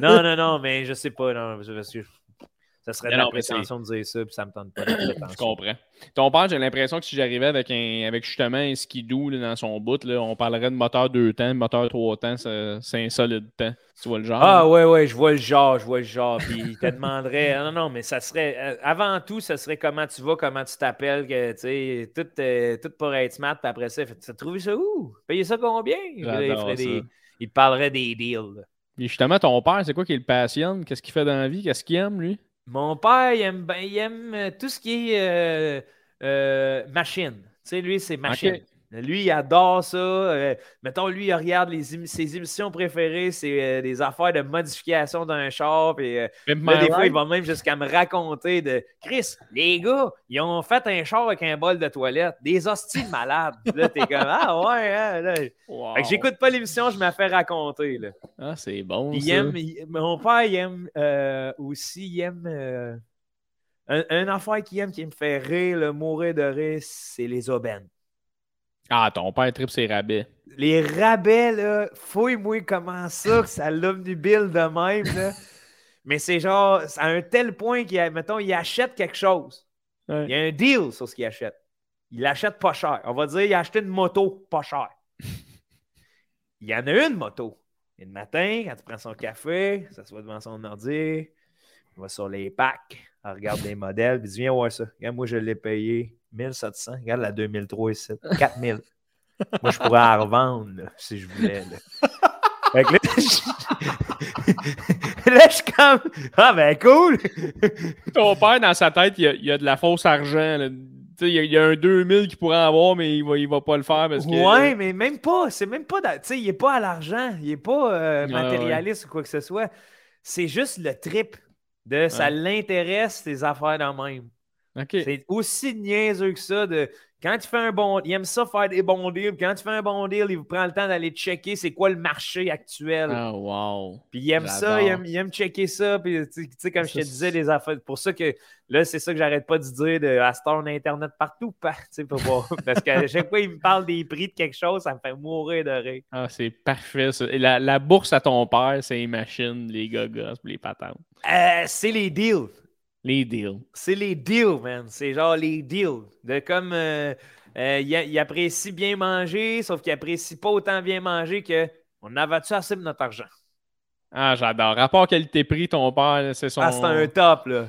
Non, non, non, mais je sais pas, non, parce que ça serait de la prétention de dire ça, puis ça me tente pas de Je comprends. Ton père, j'ai l'impression que si j'arrivais avec un avec justement un skidoo là, dans son bout, là, on parlerait de moteur 2 temps, moteur 3 temps, c'est un solide temps. Tu vois le genre? Ah ouais, ouais, je vois le genre, je vois le genre. Puis il te demanderait, non, non, mais ça serait, euh, avant tout, ça serait comment tu vas, comment tu t'appelles, que, tu sais, tout, euh, tout pour être smart. Puis après ça, tu as trouvé ça où? Payé ça combien? Là, il, ça. des- parlerait des deals. Et justement, ton père, c'est quoi qui le passionne? Qu'est-ce qu'il fait dans la vie? Qu'est-ce qu'il aime, lui? Mon père, il aime, il aime euh, tout ce qui est euh, euh, machine. Tu sais, lui, c'est machine. Lui, il adore ça. Euh, mettons, lui, il regarde les émi- ses émissions préférées, c'est euh, des affaires de modification d'un char. Puis, euh, Là, des fois, il va même jusqu'à me raconter de Chris, les gars, ils ont fait un char avec un bol de toilette. Des hosties de malades. Là, t'es comme Ah ouais, hein. Wow. J'écoute pas l'émission, je me fais raconter. Là. Ah, c'est bon. Il ça. aime, il- mon père, il aime euh, aussi, il aime. un, un affaire qu'il aime qui me fait rire, le mourir de rire, c'est les aubaines. Ah, ton père tripe ses rabais. Les rabais, là, fouille-moi comment ça, que ça l'omnibile de même, là. Mais c'est genre, à un tel point qu'il, mettons, il achète quelque chose. Ouais. Il y a un deal sur ce qu'il achète. Il l'achète pas cher. On va dire, il a acheté une moto pas cher. Il y en a une moto. Et le matin, quand tu prends son café, ça se va devant son ordi, il va sur les packs, il regarde les modèles, puis il dit Viens voir ça. Regarde, moi, je l'ai payé 1700. Regarde la 2003 ici. 4000. moi, je pourrais la revendre là, si je voulais. là. Fait que là, je... là, je suis comme Ah, ben cool! Ton père, dans sa tête, il y a, il y a de la fausse argent. là. Il y, a, il y a un 2000 qu'il pourrait avoir, mais il va, il va pas le faire parce que. Ouais, mais même pas. C'est même pas. dans- Tu sais, il est pas à l'argent. Il est pas euh, Ouais, matérialiste ou quoi que ce soit. C'est juste le trip de ça Ouais. l'intéresse, ces affaires de même. C'est aussi niaiseux que ça. De, quand tu fais un bon. Il aime ça faire des bons deals. Quand tu fais un bon deal, il vous prend le temps d'aller checker c'est quoi le marché actuel. Ah, wow. Puis il aime ça, il aime, il aime checker ça. Puis tu sais- comme je te disais, les affaires. Pour ça que là, c'est ça que j'arrête pas de dire de à on a Internet partout. pour. Parce qu'à chaque fois, il me parle des prix de quelque chose, ça me fait mourir de rire. Ah, c'est parfait. ça. La bourse à ton père, c'est les machines, les gogos, les patentes. Euh, c'est les deals. Les deals. C'est les deals, man. C'est genre les deals. De comme euh, euh, il, apprécie bien manger, sauf qu'il apprécie pas autant bien manger que on avait-tu assez de notre argent? Ah, j'adore. Rapport qualité-prix, ton père, c'est son. Ah, c'est un top, là.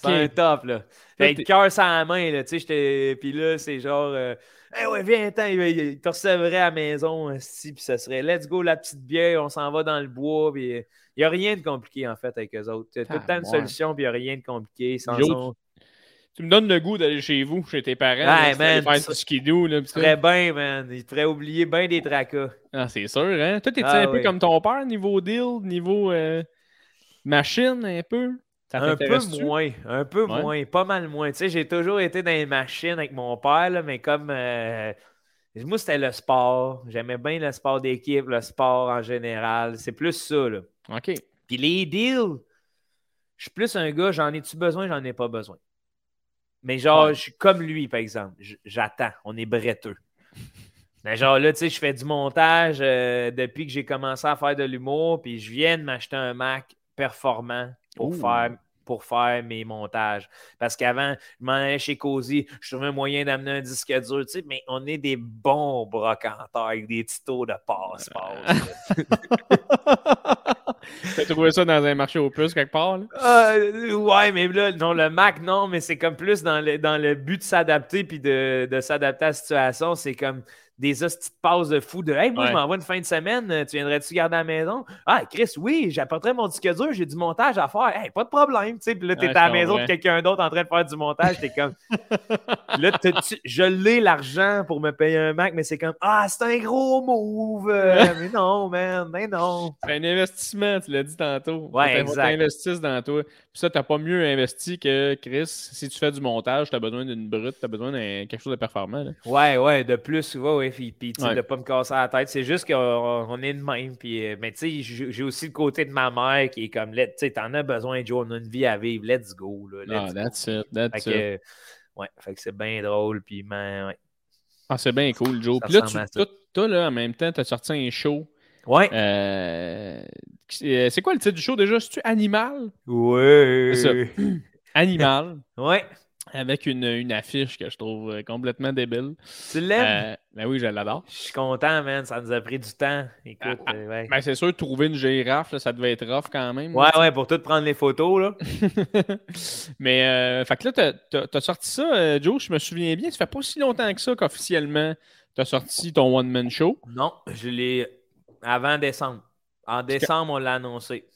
C'est un top, là. Fait cœur sur la main, là. Tu sais. Puis là, c'est genre. euh, Eh ouais, viens, attends, il, il- il te recevrait à la maison, si, puis ça serait let's go, la petite bière, on s'en va dans le bois, puis il n'y a rien de compliqué, en fait, avec eux autres. Tu as tout le temps une Ah, solution, puis il n'y a rien de compliqué. Sans Tu me donnes le goût d'aller chez vous, chez tes parents. Ouais, man, faire du skidoo. Là. Très bien, man. Il te ferait oublier bien des tracas. Ah, c'est sûr, hein? Toi, t'es-tu Ah, un peu comme ton père, niveau deal, niveau euh, machine, un peu? Ça Un peu moins, un peu Ouais. moins, pas mal moins. Tu sais, j'ai toujours été dans les machines avec mon père, là, mais comme euh, moi, c'était le sport. J'aimais bien le sport d'équipe, le sport en général. C'est plus ça, là. OK. Puis les deals, je suis plus un gars, j'en ai-tu besoin, j'en ai pas besoin. Mais genre, Ouais. je suis comme lui, par exemple. J'attends, on est bretteux. Mais genre là, tu sais, je fais du montage euh, depuis que j'ai commencé à faire de l'humour, puis je viens de m'acheter un Mac performant pour faire pour faire mes montages. Parce qu'avant, je m'en allais chez Cozy, je trouvais un moyen d'amener un disque dur, tu sais, mais on est des bons brocanteurs avec des titos de passe-passe. T'as trouvé ça dans un marché aux puces quelque part? Là? Euh, ouais, mais là, non, le Mac, non, mais c'est comme plus dans le, dans le but de s'adapter puis de, de s'adapter à la situation. C'est comme, des hosties de passes de fou de Hey, moi, je m'envoie une fin de semaine, euh, tu viendrais-tu garder à la maison? Ah, Chris, oui, j'apporterai mon disque dur, j'ai du montage à faire. Hey, pas de problème. Tu sais, puis là, t'es Ouais, à la maison de quelqu'un d'autre en train de faire du montage, t'es comme. là, je l'ai l'argent pour me payer un Mac, mais c'est comme Ah, c'est un gros move. Euh, mais non, man, mais non. C'est un investissement, tu l'as dit tantôt. Ouais, exact. t'investisses dans toi. Puis ça, t'as pas mieux investi que Chris. Si tu fais du montage, t'as besoin d'une brute, t'as besoin d'un quelque chose de performant. là. Ouais, ouais, de plus, ouais, ouais. Puis, puis, Ouais. de pas me casser la tête. C'est juste qu'on on est de même. Puis, euh, mais tu sais, j'ai aussi le côté de ma mère qui est comme, tu sais, t'en as besoin, Joe, on a une vie à vivre, let's go. Là, Ah, let's go. that's it, Fait that's que, it. ouais, fait que c'est bien drôle. Puis, man, ouais. Ah, c'est bien cool, Joe. Ça Puis là, tu, toi, là, en même temps, t'as sorti un show. Ouais. Euh, c'est c'est quoi le titre du show déjà? C'est-tu Animal? Ouais. C'est ça. Animal. Ouais. avec une, une affiche que je trouve euh, complètement débile. Tu l'aimes? Euh, ben oui, je l'adore. Je suis content, man. Ça nous a pris du temps. Écoute, Ah, euh, ouais. Ben, c'est sûr, trouver une girafe, là, ça devait être rough quand même. Ouais, ouais, pour tout prendre les photos, là. Mais, euh, fait que là, t'as- t'as t'as sorti ça, euh, Joe, je me souviens bien, ça fait pas si longtemps que ça qu'officiellement t'as sorti ton one-man show. Non, je l'ai avant décembre. En décembre, on l'a annoncé.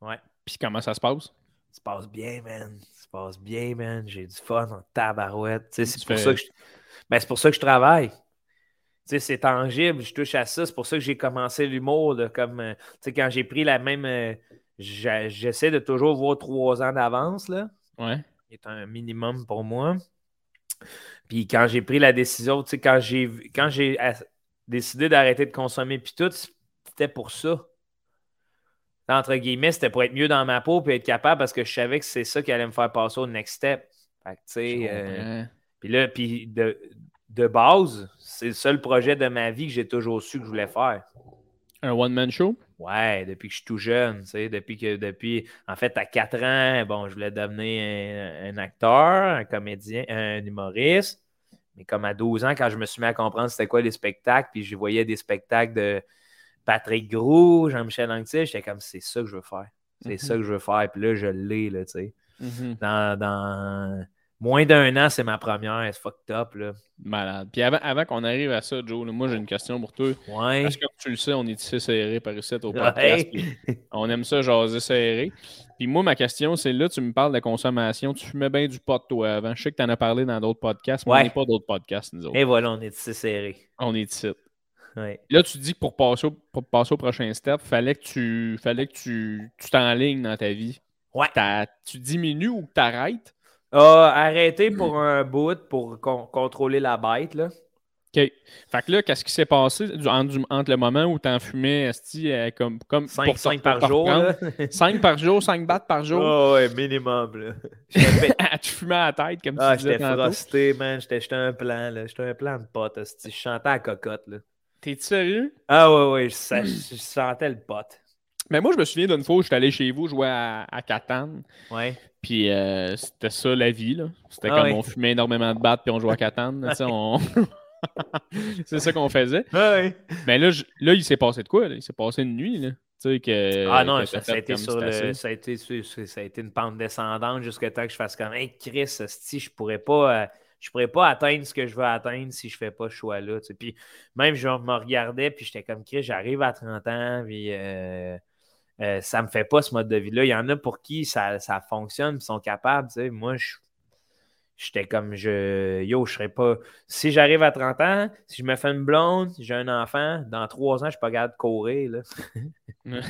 Ouais. Puis comment ça se passe? Ça se passe bien, man. Ça se passe bien, man. J'ai du fun en tabarouette. C'est pour, fais- ça que je... ben, c'est pour ça que je travaille. C'est tangible, je touche à ça. C'est pour ça que j'ai commencé l'humour. Comme, euh, quand j'ai pris la même. euh, J'essaie de toujours voir trois ans d'avance. là. Ouais. C'est un minimum pour moi. Puis quand j'ai pris la décision, tu sais, quand j'ai vu- quand j'ai a- décidé d'arrêter de consommer puis tout, c'était pour ça. Entre guillemets, c'était pour être mieux dans ma peau puis être capable parce que je savais que c'est ça qui allait me faire passer au next step. Fait que, tu sais, euh, puis là, puis de, de base, c'est le seul projet de ma vie que j'ai toujours su que je voulais faire. Un one-man show? Ouais, depuis que je suis tout jeune, tu sais, depuis que, depuis, en fait, à 4 ans, bon, je voulais devenir un, un acteur, un comédien, un humoriste. Mais comme à 12 ans, quand je me suis mis à comprendre c'était quoi les spectacles, puis je voyais des spectacles de Patrick Gros, Jean-Michel Anctil, j'étais comme, c'est ça que je veux faire. C'est Mhm. ça que je veux faire. Puis là, je l'ai, là, tu sais. Mhm. Dans, dans moins d'un an, c'est ma première, c'est fucked up, là. Malade. Puis avant, avant qu'on arrive à ça, Joe, là, moi j'ai une question pour toi. Ouais. Parce que comme tu le sais, on est ici serré par ici au podcast. Ouais. On aime ça jaser serré. Puis moi, ma question, c'est là, tu me parles de consommation. Tu fumais bien du pot, toi, avant. Je sais que tu en as parlé dans d'autres podcasts, mais on n'est pas d'autres podcasts, nous autres. Et voilà, on est ici serré. On est ici. Ouais. Là, tu dis que pour passer au, pour passer au prochain step, fallait que tu fallait que tu tu t'enlignes dans ta vie. Ouais. Tu diminues ou que tu arrêtes. Ah, arrêté pour un bout pour con- contrôler la bête, là. OK. Fait que là, qu'est-ce qui s'est passé du- en- du- entre le moment où tu en fumais esti, euh, comme, comme 5, pour te- pour par te jour, reprendre? là. 5 par jour, 5 battes par jour? Oh, ouais, minimum, là. J'étais- tu fumais à la tête, comme ah, tu disais j'étais frosté, man. J'étais un plan, là. J'étais un plan de pote, hostie. Je chantais à la cocotte, là. T'es sérieux? Ah, ouais, ouais, je, sentais le pote. Mais moi, je me souviens d'une fois où j'étais allé chez vous jouer à, à Catane. Ouais. Puis euh, c'était ça la vie, là. C'était Ah comme on fumait énormément de battes puis on jouait à Catane. on... C'est ça qu'on faisait. Ouais. Mais là, je- là il s'est passé de quoi? là? Il s'est passé une nuit, là. Tu sais, que, Ah non, que ça, a été sur le, a ça a été une pente descendante jusqu'à temps que je fasse comme Hey Chris, si je pourrais pas. euh, je pourrais pas atteindre ce que je veux atteindre si je fais pas ce choix-là. tu sais. Puis même je me regardais, puis j'étais comme Chris, j'arrive à 30 ans, puis euh, euh, ça me fait pas ce mode de vie-là. Il y en a pour qui ça, ça fonctionne, puis sont capables. tu sais. Moi, je j'étais comme je. Yo, je serais pas. Si j'arrive à 30 ans, si je me fais une blonde, si j'ai un enfant, dans trois ans, je suis pas capable de courir. Là.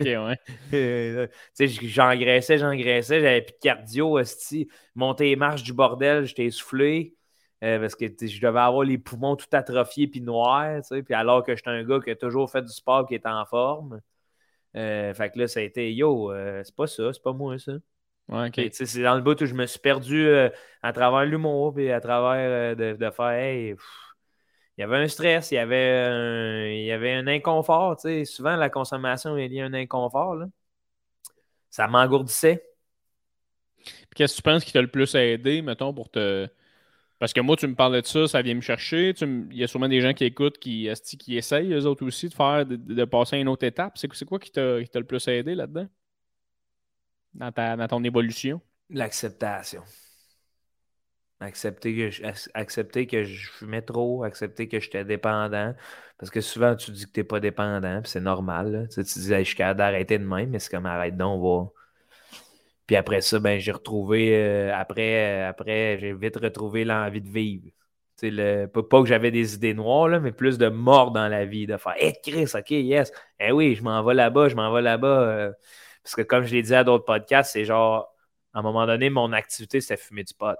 Ouais. Euh, tu sais, j'engraissais, j'engraissais, j'avais plus de cardio, esti. Monter les marches du bordel, j'étais essoufflé. euh, parce que je devais avoir les poumons tout atrophiés puis noirs, puis alors que j'étais un gars qui a toujours fait du sport qui est en forme. Euh, fait que là, ça a été yo, euh, c'est pas ça, c'est pas moi ça. Ouais, ok. Et, tu sais, C'est dans le bout où je me suis perdu à travers l'humour puis à travers de, de faire hey, pff, il y avait un stress, il y avait un, il y avait un inconfort. tu sais. Souvent, la consommation il y a un inconfort. Là. Ça m'engourdissait. Qu'est-ce que tu penses qui t'a le plus aidé, mettons, pour te. Parce que moi, tu me parlais de ça, ça vient me chercher. Tu me- Il y a sûrement des gens qui écoutent, qui, qui essayent, eux autres aussi, de faire, de, de passer à une autre étape. C'est c'est quoi qui t'a qui t'a le plus aidé là-dedans? Dans, ta, dans ton évolution? L'acceptation. Accepter que, je, accepter que je fumais trop, accepter que j'étais dépendant. Parce que souvent, tu dis que tu n'es pas dépendant, puis c'est normal. Tu, dis, je suis capable d'arrêter de mais c'est comme arrête donc, on va. Puis après ça, ben, j'ai retrouvé, euh, après, après j'ai vite retrouvé l'envie de vivre. Le, pas que j'avais des idées noires, là, mais plus de mort dans la vie, de faire Hé, Chris, ok, yes, eh oui, je m'en vais là-bas, je m'en vais là-bas. Euh. parce que comme je l'ai dit à d'autres podcasts, c'est genre, à un moment donné, mon activité, c'était fumer du pot.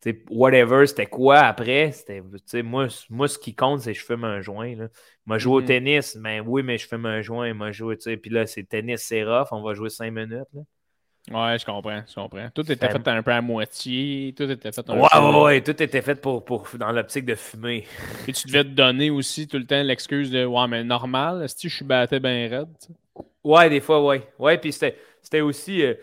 Sais, whatever, c'était quoi après? C'était, moi, moi, ce qui compte, c'est que je fume un joint. Là. Moi, jouer au mm-hmm. tennis, ben oui, mais je fume un joint. Moi, puis là, c'est tennis, c'est rough, on va jouer cinq minutes. Là. Ouais, je comprends, je comprends. Tout était fait un peu à moitié, tout était fait un ouais, peu... Ouais, ouais, tout était fait pour, pour dans l'optique de fumer. Et tu devais te donner aussi tout le temps l'excuse de « Ouais, mais normal, si je suis batté bien raide. » Ouais, des fois, ouais. Ouais, puis c'était aussi... Euh,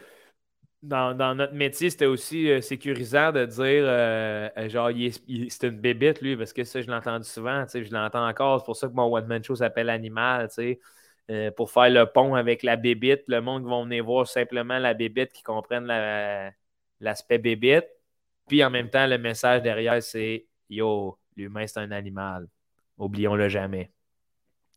dans, notre métier, c'était aussi euh, sécurisant de dire euh, genre, c'est une bébite, lui, parce que ça, je l'ai entendu souvent, je l'entends encore. C'est pour ça que mon One Man Show s'appelle Animal. Euh, pour faire le pont avec la bébite. Le monde va venir voir simplement la bébite, qui comprennent l'aspect bébite. Puis en même temps, le message derrière, c'est Yo, l'humain, c'est un animal. Oublions-le jamais.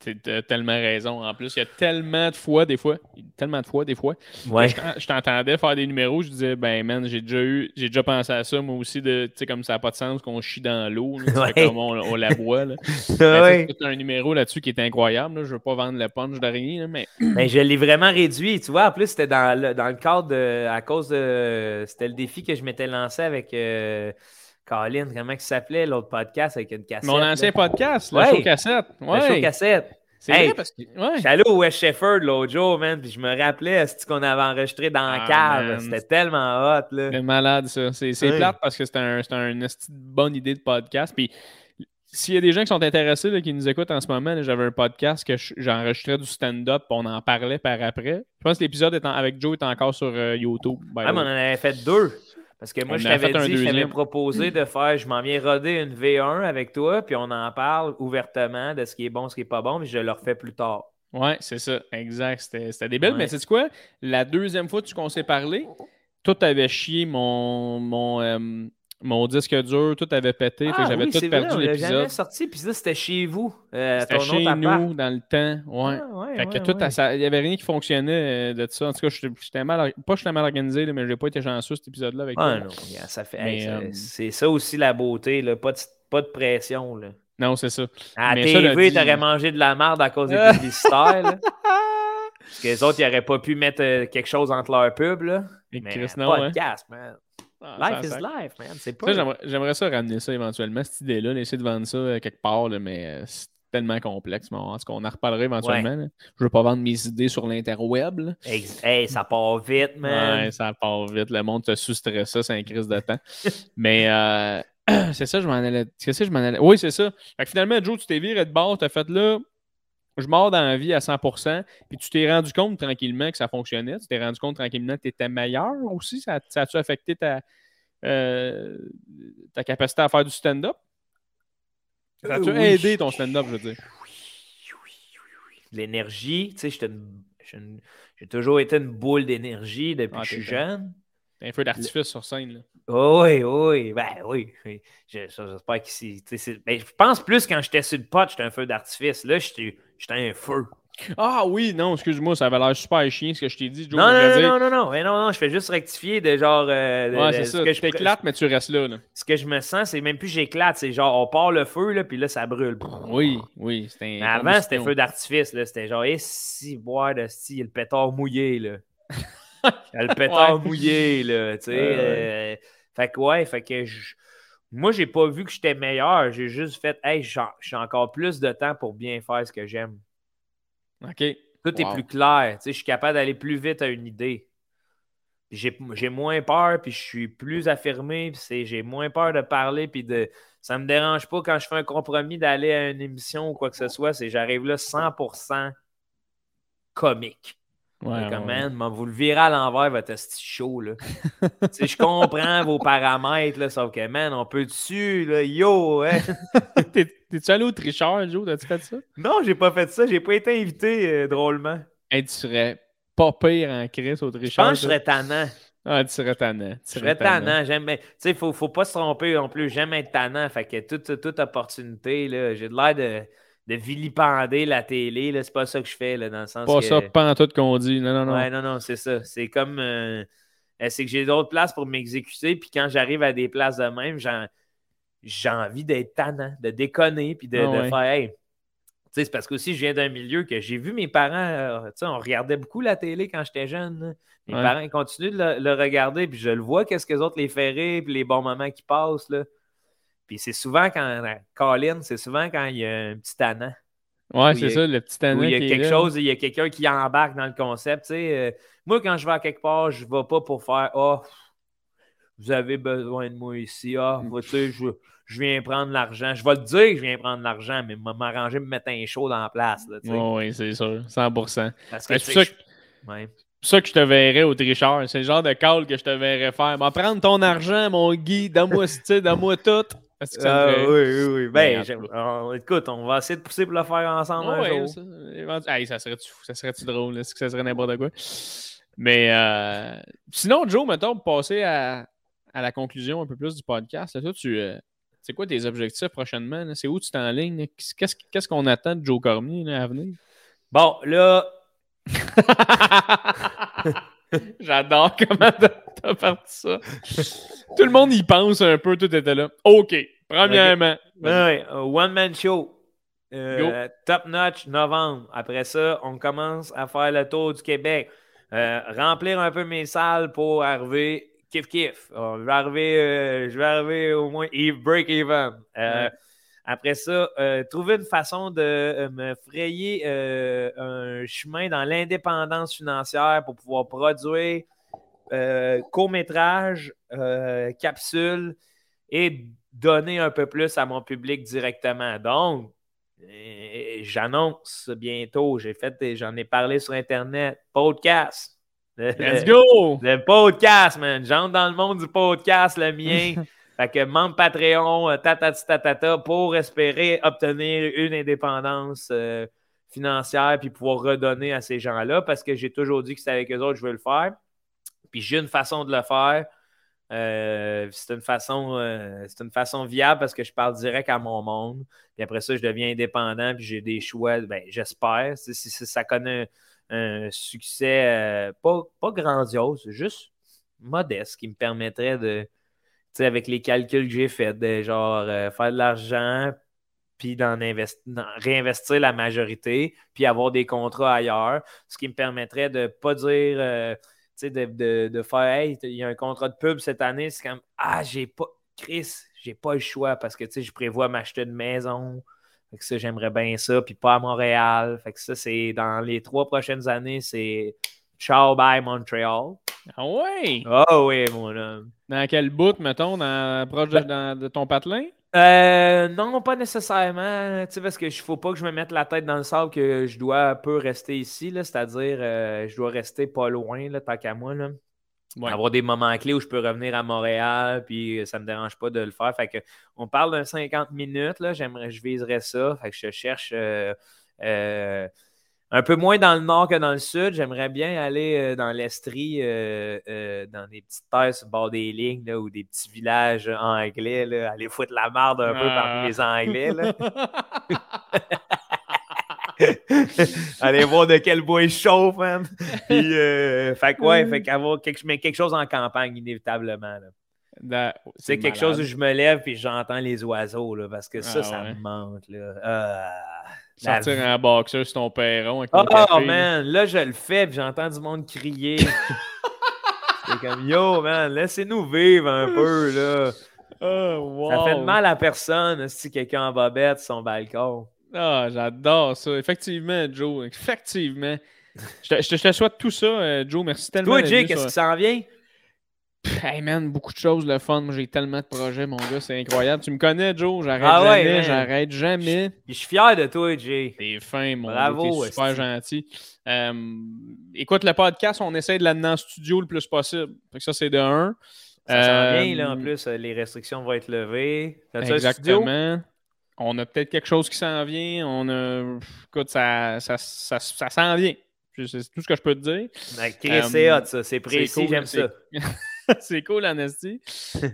Tu as tellement raison. En plus, il y a tellement de fois, des fois, tellement de fois, des fois. Ouais. Je t'entendais faire des numéros, je disais, ben man, j'ai déjà eu, j'ai déjà pensé à ça, moi aussi, de, tu sais, comme ça n'a pas de sens qu'on chie dans l'eau, comme on, la boit. Là. ouais. C'est un numéro là-dessus qui est incroyable. Je veux pas vendre le punch de rien, mais. Ben, je l'ai vraiment réduit. Tu vois, en plus, c'était dans le, dans le cadre de. À cause de. C'était le défi que je m'étais lancé avec. Euh, Colin, comment il s'appelait l'autre podcast avec une cassette? Mon ancien podcast, le show cassette. Ouais. Le show cassette. C'est vrai parce que. Ouais. Allé au West Shepherd l'autre jour, man, puis je me rappelais ce qu'on avait enregistré dans la ah, cave? C'était tellement hot, là. C'est malade, ça. C'est plate parce que c'était un, un, une bonne idée de podcast. Puis s'il y a des gens qui sont intéressés, là, qui nous écoutent en ce moment, j'avais un podcast que j'enregistrais du stand-up, on en parlait par après. Je pense que l'épisode avec Joe est encore sur euh, YouTube. Ah, mais on en avait fait deux. Parce que moi, je t'avais dit, je t'avais proposé de faire, je m'en viens roder une V1 avec toi, puis on en parle ouvertement de ce qui est bon, ce qui est pas bon, puis je le refais plus tard. Ouais, c'est ça, exact. C'était débile, mais c'est quoi? La deuxième fois qu'on s'est parlé, tout avait chié mon, mon, euh, mon disque dur, tout avait pété. Ah, j'avais tout perdu l'épisode. jamais sorti, puis ça, c'était chez vous. Euh, c'était chez nous, dans le temps. Ouais. Ah, fait que tout, il n'y avait rien qui fonctionnait euh, de ça. En tout cas, j'étais mal, pas j'étais mal organisé, mais je n'ai pas été chanceux cet épisode-là avec ah, Non, ça fait. Euh, c'est ça aussi la beauté, là. Pas, de, pas de pression. Là. Non, c'est ça. À la TV, tu aurais mangé de la merde à cause des publicitaires. Parce que les autres, ils n'auraient pas pu mettre quelque chose entre leurs pubs. Là. mais Chris, non, podcast, hein. man. Ah, life is life, man. C'est pas. J'aimerais ça ramener ça éventuellement, cette idée-là, essayer de vendre ça euh, quelque part, mais euh, c'est tellement complexe. Mais en tout cas, on en reparlera éventuellement. Je ne veux pas vendre mes idées sur l'interweb. Hey, ça part vite, man. Ouais, ça part vite. Le monde te sous-stresse ça, c'est un crise de temps. mais euh, c'est ça, je m'en allais. C'est ça, je m'en allais. Oui, c'est ça. Fait que finalement, Joe, tu t'es viré de bord, tu as fait là je mords dans la vie à 100%, puis tu t'es rendu compte tranquillement que ça fonctionnait, tu t'es rendu compte tranquillement que tu étais meilleur aussi, ça, ça a-tu affecté ta, euh, ta capacité à faire du stand-up? Ça a-tu aidé ton stand-up, je veux dire? L'énergie, tu sais, j'ai toujours été une boule d'énergie depuis ah, que je suis jeune. Un feu d'artifice sur scène, là. oui, oui, ben oui. J'espère ben, je pense plus quand j'étais sur le pot, j'étais un feu d'artifice. Là, j'étais un feu. Ah oui, non, excuse-moi, ça avait l'air super chien ce que je t'ai dit. Joe, non, non, non, non, non, mais non, non, je fais juste rectifier de genre. Euh, ouais, c'est ça. Que je t'éclates, mais tu restes là, Ce que je me sens, c'est même plus j'éclate, c'est genre on part le feu, là, puis là, ça brûle. Oui, oui. Mais avant, c'était feu d'artifice, là. C'était genre, et si, boire de si, le pétard mouillé, là. le pétard mouillé, là, tu sais. Euh, fait que, ouais, fait que je. Moi, j'ai pas vu que j'étais meilleur. J'ai juste fait, hey, j'ai encore plus de temps pour bien faire ce que j'aime. OK. Tout est plus clair. je suis capable d'aller plus vite à une idée. J'ai moins peur, puis je suis plus affirmé, puis j'ai moins peur de parler, puis de. Ça me dérange pas quand je fais un compromis d'aller à une émission ou quoi que ce soit, c'est j'arrive là 100% comique. Ouais, comme, man, vous le virez à l'envers, votre show, là. je comprends vos paramètres, là, sauf que, man, on peut dessus, là, yo, hein? T'es-tu allé au tricheur, Joe? T'as-tu fait ça? Non, j'ai pas fait ça. J'ai pas été invité, euh, drôlement. Hey, tu serais pas pire en crise au tricheur. Je pense que je serais tannant. Ah, tu serais tannant. Tu serais tannant. J'aime Tu sais, faut, faut pas se tromper non plus. J'aime être tannant. Fait que toute, toute opportunité, là, j'ai de l'air de, de vilipender la télé. là. C'est pas ça que je fais, là, dans le sens Pas que... ça, pas en tout qu'on dit. Non, non, non. Ouais, non, non, c'est ça. C'est comme. euh, euh, c'est que j'ai d'autres places pour m'exécuter. Puis quand j'arrive à des places de même, j'ai envie d'être tannant, de déconner, puis de, Ah de ouais. faire. Hey. Tu sais, c'est parce que aussi, je viens d'un milieu que j'ai vu mes parents. euh, tu sais, on regardait beaucoup la télé quand j'étais jeune. Mes Ouais. parents ils continuent de le, le regarder, puis je le vois, qu'est-ce que les autres les rire, puis les bons moments qui passent. Là. Puis c'est souvent quand. Colin, c'est souvent quand il y a un petit tannant. Ouais, c'est ça, le petit tannant il y a quelque chose, il y a quelqu'un qui embarque dans le concept. tu sais. Euh, moi, quand je vais à quelque part, je ne vais pas pour faire Ah, vous avez besoin de moi ici. Ah, Mm. tu sais, je, je viens prendre l'argent. Je vais le dire que je viens prendre l'argent, mais m'a- m'arranger, me mettre un show dans la place. Là, tu sais. Ouais, ouais, c'est sûr, 100%. Parce que, C'est ça que- je- ouais. ça que je te verrais au tricheur. C'est le genre de call que je te verrais faire. Va prendre ton argent, mon Guy, donne-moi donne-moi tout. Que ça Ah, oui, oui, oui. Ben, on- écoute, on va essayer de pousser pour le faire ensemble un Ouais, jour. ça, éventu- Hey, ça serait-tu fou? Ça serait-tu drôle? Est-ce que ça serait n'importe quoi? Mais euh, sinon, Joe, mettons, pour passer à, à la conclusion un peu plus du podcast, là, toi, tu, euh, c'est quoi tes objectifs prochainement? là? C'est où tu t'enlignes? là? Qu'est-ce qu'est-ce qu'on attend de Joe Cormier là, à venir? Bon, là, J'adore comment t'as parti ça. Tout le monde y pense un peu, tout était là. OK, premièrement. Ouais, un one-man show. Euh, top notch, novembre. Après ça, on commence à faire le tour du Québec. Euh, remplir un peu mes salles pour arriver kiff kiff. Euh, je, vais arriver, euh, je vais arriver au moins e- break even. Ouais. Après ça, trouver une façon de me frayer un chemin dans l'indépendance financière pour pouvoir produire euh, court-métrage, euh, capsule et donner un peu plus à mon public directement. Donc, euh, j'annonce bientôt, j'ai fait, j'en ai parlé sur Internet, podcast. Le- Let's go! le podcast, man. J'entre dans le monde du podcast, le mien. fait que membre Patreon, euh, tatati tatata, pour espérer obtenir une indépendance euh, financière puis pouvoir redonner à ces gens-là parce que j'ai toujours dit que c'est avec eux autres que je veux le faire. Puis j'ai une façon de le faire. Euh, c'est une façon euh, c'est une façon viable parce que je parle direct à mon monde. Puis après ça, je deviens indépendant puis j'ai des choix. Ben, j'espère. Si, ça connaît un, succès euh, pas, pas grandiose, juste modeste qui me permettrait de, tu sais, avec les calculs que j'ai faits, de genre faire de l'argent puis d'en investi- d'en réinvestir la majorité, puis avoir des contrats ailleurs, ce qui me permettrait de pas dire, de, de, de faire, hey, il y a un contrat de pub cette année, c'est comme, ah, j'ai pas, Chris, j'ai pas le choix parce que, je prévois m'acheter une maison. Fait que ça, j'aimerais bien ça, puis pas à Montréal. Fait que ça, c'est dans les trois prochaines années, c'est ciao, bye Montréal. Ah ouais! Oh oui, mon homme. Dans quel bout, mettons, dans, proche de, dans- de ton patelin? Euh, non, pas nécessairement. Tu sais, parce qu'il ne faut pas que je me mette la tête dans le sable que je dois un peu rester ici, c'est-à-dire euh, je dois rester pas loin, là, tant qu'à moi. Là. Ouais. Avoir des moments clés où je peux revenir à Montréal, puis ça ne me dérange pas de le faire. Fait que on parle d'un 50 minutes, là, j'aimerais, je viserais ça. Fait que je cherche euh, euh, un peu moins dans le nord que dans le sud. J'aimerais bien aller euh, dans l'Estrie, euh, euh, dans des petites terres sur le bord des lignes, là, ou des petits villages anglais, là, aller foutre la marde un peu Ah. parmi les Anglais. Là. Allez voir de quel bois il chauffe, man. Puis, euh, fait que, ouais, fait qu'avoir quelque, mais quelque chose en campagne, inévitablement. C'est quelque malade. chose où je me lève et j'entends les oiseaux, là, parce que ça, Ah, ça ouais. me manque. Là. Ah, Sortir vie. en boxeur sur ton perron avec ton Oh, café, man, là, je le fais puis j'entends du monde crier. C'est comme, yo, man, laissez-nous vivre un peu, là. Oh, wow. Ça fait de mal à personne si quelqu'un en bobette son balcon. Ah, j'adore ça. Effectivement, Joe. Effectivement. Je te, je te- je te souhaite tout ça, euh, Joe. Merci tellement. Toi, Jay, qu'est-ce qui s'en vient? Hey man, beaucoup de choses, le fun. Moi, j'ai tellement de projets, mon gars, c'est incroyable. Tu me connais, Joe, j'arrête Ah ouais, jamais, j'arrête jamais. Je suis fier de toi, Jay. T'es fin, mon Bravo, t'es super gentil. Euh, écoute, le podcast, on essaie de l'amener en studio le plus possible. Fait que ça, c'est de un. Ça s'en Euh, vient, là, en plus, les restrictions vont être levées. Exactement. On a peut-être quelque chose qui s'en vient. On a. Écoute, ça, ça, ça, ça s'en vient. C'est tout ce que je peux te dire. C'est hot, ça. C'est précis, cool, j'aime ça. c'est cool, Anastie.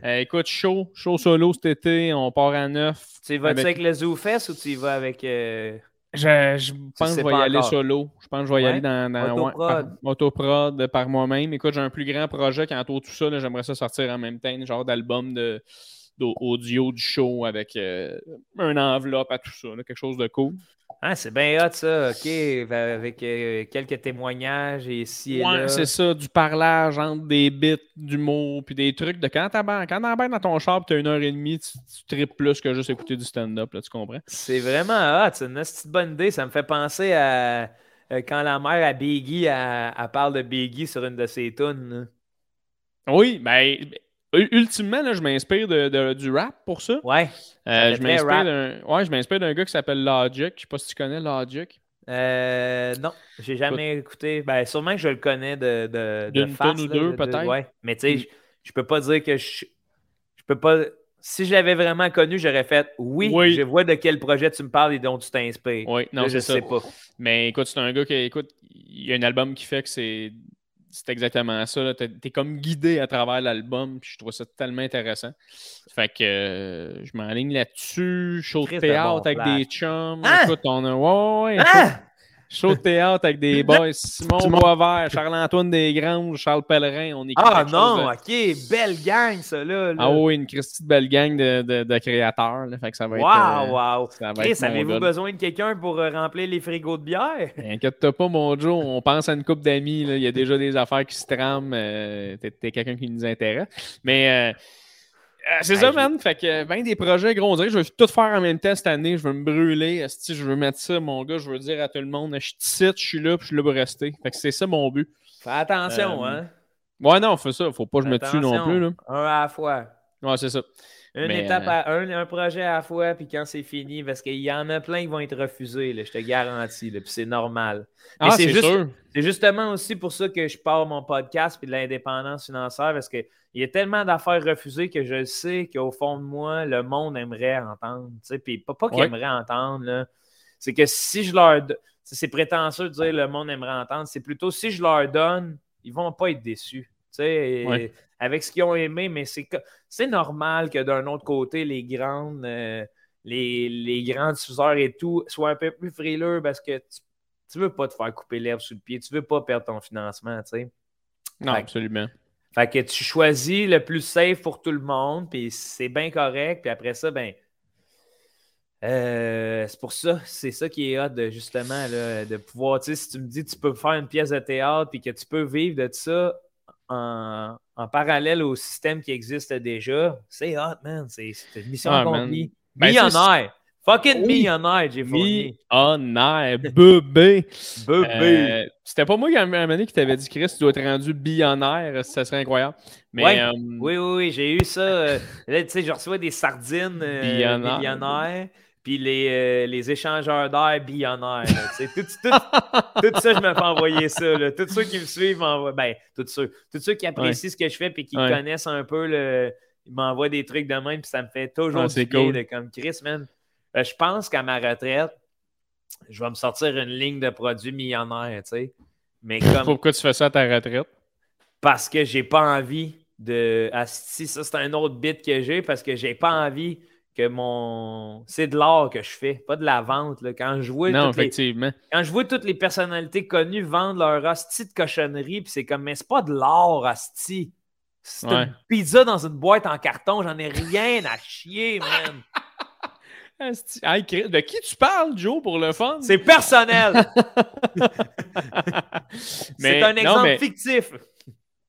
Euh, écoute, show, show solo cet été. On part à neuf. Tu vas-tu Avec- avec le Zoo Fest ou tu y vas avec. euh, Je, je pense que je vais y aller encore? solo. Je pense que je vais y Ouais? aller dans, dans Autoprod. par- autoprod par moi-même. Écoute, j'ai un plus grand projet qui entoure tout ça. J'aimerais ça sortir en même temps, genre d'album de, d'audio du show avec euh, un enveloppe à tout ça. là, quelque chose de cool. Ah, c'est bien hot, ça. OK. Avec euh, quelques témoignages et et Ouais, c'est ça, du parlage entre des bits, d'humour, puis des trucs de quand t'embarques quand dans ton char, tu as une heure et demie, tu, tu tripes plus que juste écouter du stand-up, là, tu comprends? C'est vraiment hot. C'est une petite bonne idée. Ça me fait penser à euh, quand la mère à Biggie, elle, elle parle de Biggie sur une de ses tunes. Oui, ben, ultimement, là, je m'inspire de, de- du rap pour ça. Ouais. Euh, je m'inspire d'un ouais, je m'inspire d'un gars qui s'appelle Logic. Je sais pas si tu connais Logic. Euh, non, j'ai jamais écouté. Ben, sûrement que je le connais de, de, de face, ou deux, de- de- peut-être. Ouais. Mais tu sais, Mm. je, je peux pas dire que je. Je peux pas. Si je l'avais vraiment connu, j'aurais fait oui, Oui. je vois de quel projet tu me parles et dont tu t'inspires. Oui, non, Là, je ça. sais pas. Mais écoute, c'est un gars qui, écoute, il y a un album qui fait que c'est c'est exactement ça. là. T'es es comme guidé à travers l'album, puis je trouve ça tellement intéressant. Fait que euh, je m'enligne là-dessus. Show de théâtre bon avec des chums. Hein? Écoute, on a. Ouais, ouais, ouais. Ah! Show de théâtre avec des boys. Simon Boisvert, Charles-Antoine Desgranges, Charles Pellerin. On est Ah non, de- ok, belle gang, ça là. là. Ah oui, une Christie de belle gang de, de, de créateurs. là. Fait que ça va être. Wow, euh, wow. Chris, avez-vous besoin de quelqu'un pour euh, remplir les frigos de bière? Inquiète-toi pas, mon Joe. On pense à une couple d'amis. Il y a déjà des affaires qui se trament. euh, T'es quelqu'un qui nous intéresse. Mais euh, c'est Hey, ça, man. Fait que ben des projets, gros. On dirait que je veux tout faire en même temps cette année. Je veux me brûler. Esti, je veux mettre ça, mon gars. Je veux dire à tout le monde, je suis je suis là, puis je suis là pour rester. Fait que c'est ça mon but. Fais attention, Euh, hein. Ouais, non, fais ça. Faut pas que je me tue non plus. Là. Un à la fois. Ouais, c'est ça. Une Mais, étape euh, à un, un projet à la fois, puis quand c'est fini, parce qu'il y en a plein qui vont être refusés, là, je te garantis, là, puis c'est normal. Mais Ah, c'est c'est juste- sûr. C'est justement aussi pour ça que je pars mon podcast puis de l'indépendance financière, parce qu'il y a tellement d'affaires refusées que je sais qu'au fond de moi, le monde aimerait entendre. Puis pas, pas qu'il Ouais. aimerait entendre, c'est que si je leur donne, c'est prétentieux de dire le monde aimerait entendre, c'est plutôt si je leur donne, ils vont pas être déçus. Ouais. Avec ce qu'ils ont aimé, mais c'est normal que d'un autre côté, les grandes, euh, les, les grands diffuseurs et tout soient un peu plus frileux parce que tu, tu veux pas te faire couper l'herbe sous le pied, tu veux pas perdre ton financement, tu sais. Non, Fait que- absolument. Fait que tu choisis le plus safe pour tout le monde, puis c'est bien correct, puis après ça, ben. euh, c'est pour ça, c'est ça qui est hot de justement là, de pouvoir, tu sais, si tu me dis tu peux faire une pièce de théâtre puis que tu peux vivre de ça en, en parallèle au système qui existe déjà, c'est hot, man. C'est une mission Ah, accomplie. Ça, millionnaire. Fucking Oui. millionnaire, j'ai fourni. Millionnaire, bébé. Bébé. Euh, C'était pas moi qui, à un moment donné, qui t'avais dit, Chris, tu dois être rendu billionnaire, ça serait incroyable. Mais Ouais. euh, Oui, oui, oui, j'ai eu ça. euh, là, tu sais, je reçois des sardines Billionnaires. puis les, les échangeurs d'air billionnaires. tout, tout- tout ça, je me fais envoyer ça. Là. Tous ceux qui me suivent m'envoient. Ben, tous ceux. Tous ceux qui apprécient ce que je fais et qui Ouais. connaissent un peu, le... ils m'envoient des trucs de même, puis ça me fait toujours Ah, du cool. de comme Chris, man. Euh, je pense qu'à ma retraite, je vais me sortir une ligne de produits millionnaires, tu sais. Mais comme pourquoi tu fais ça à ta retraite? parce que j'ai pas envie de. Asti, ça, c'est un autre bit que j'ai parce que j'ai pas envie que mon. C'est de l'art que je fais, pas de la vente. là. Quand, je vois non, les... effectivement. Quand je vois toutes les personnalités connues vendre leur asti de cochonnerie, puis c'est comme, mais c'est pas de l'art, asti. C'est Ouais. une pizza dans une boîte en carton, j'en ai rien à chier, man. De qui tu parles, Joe, pour le fun? C'est personnel. Mais- c'est un non, exemple mais- fictif.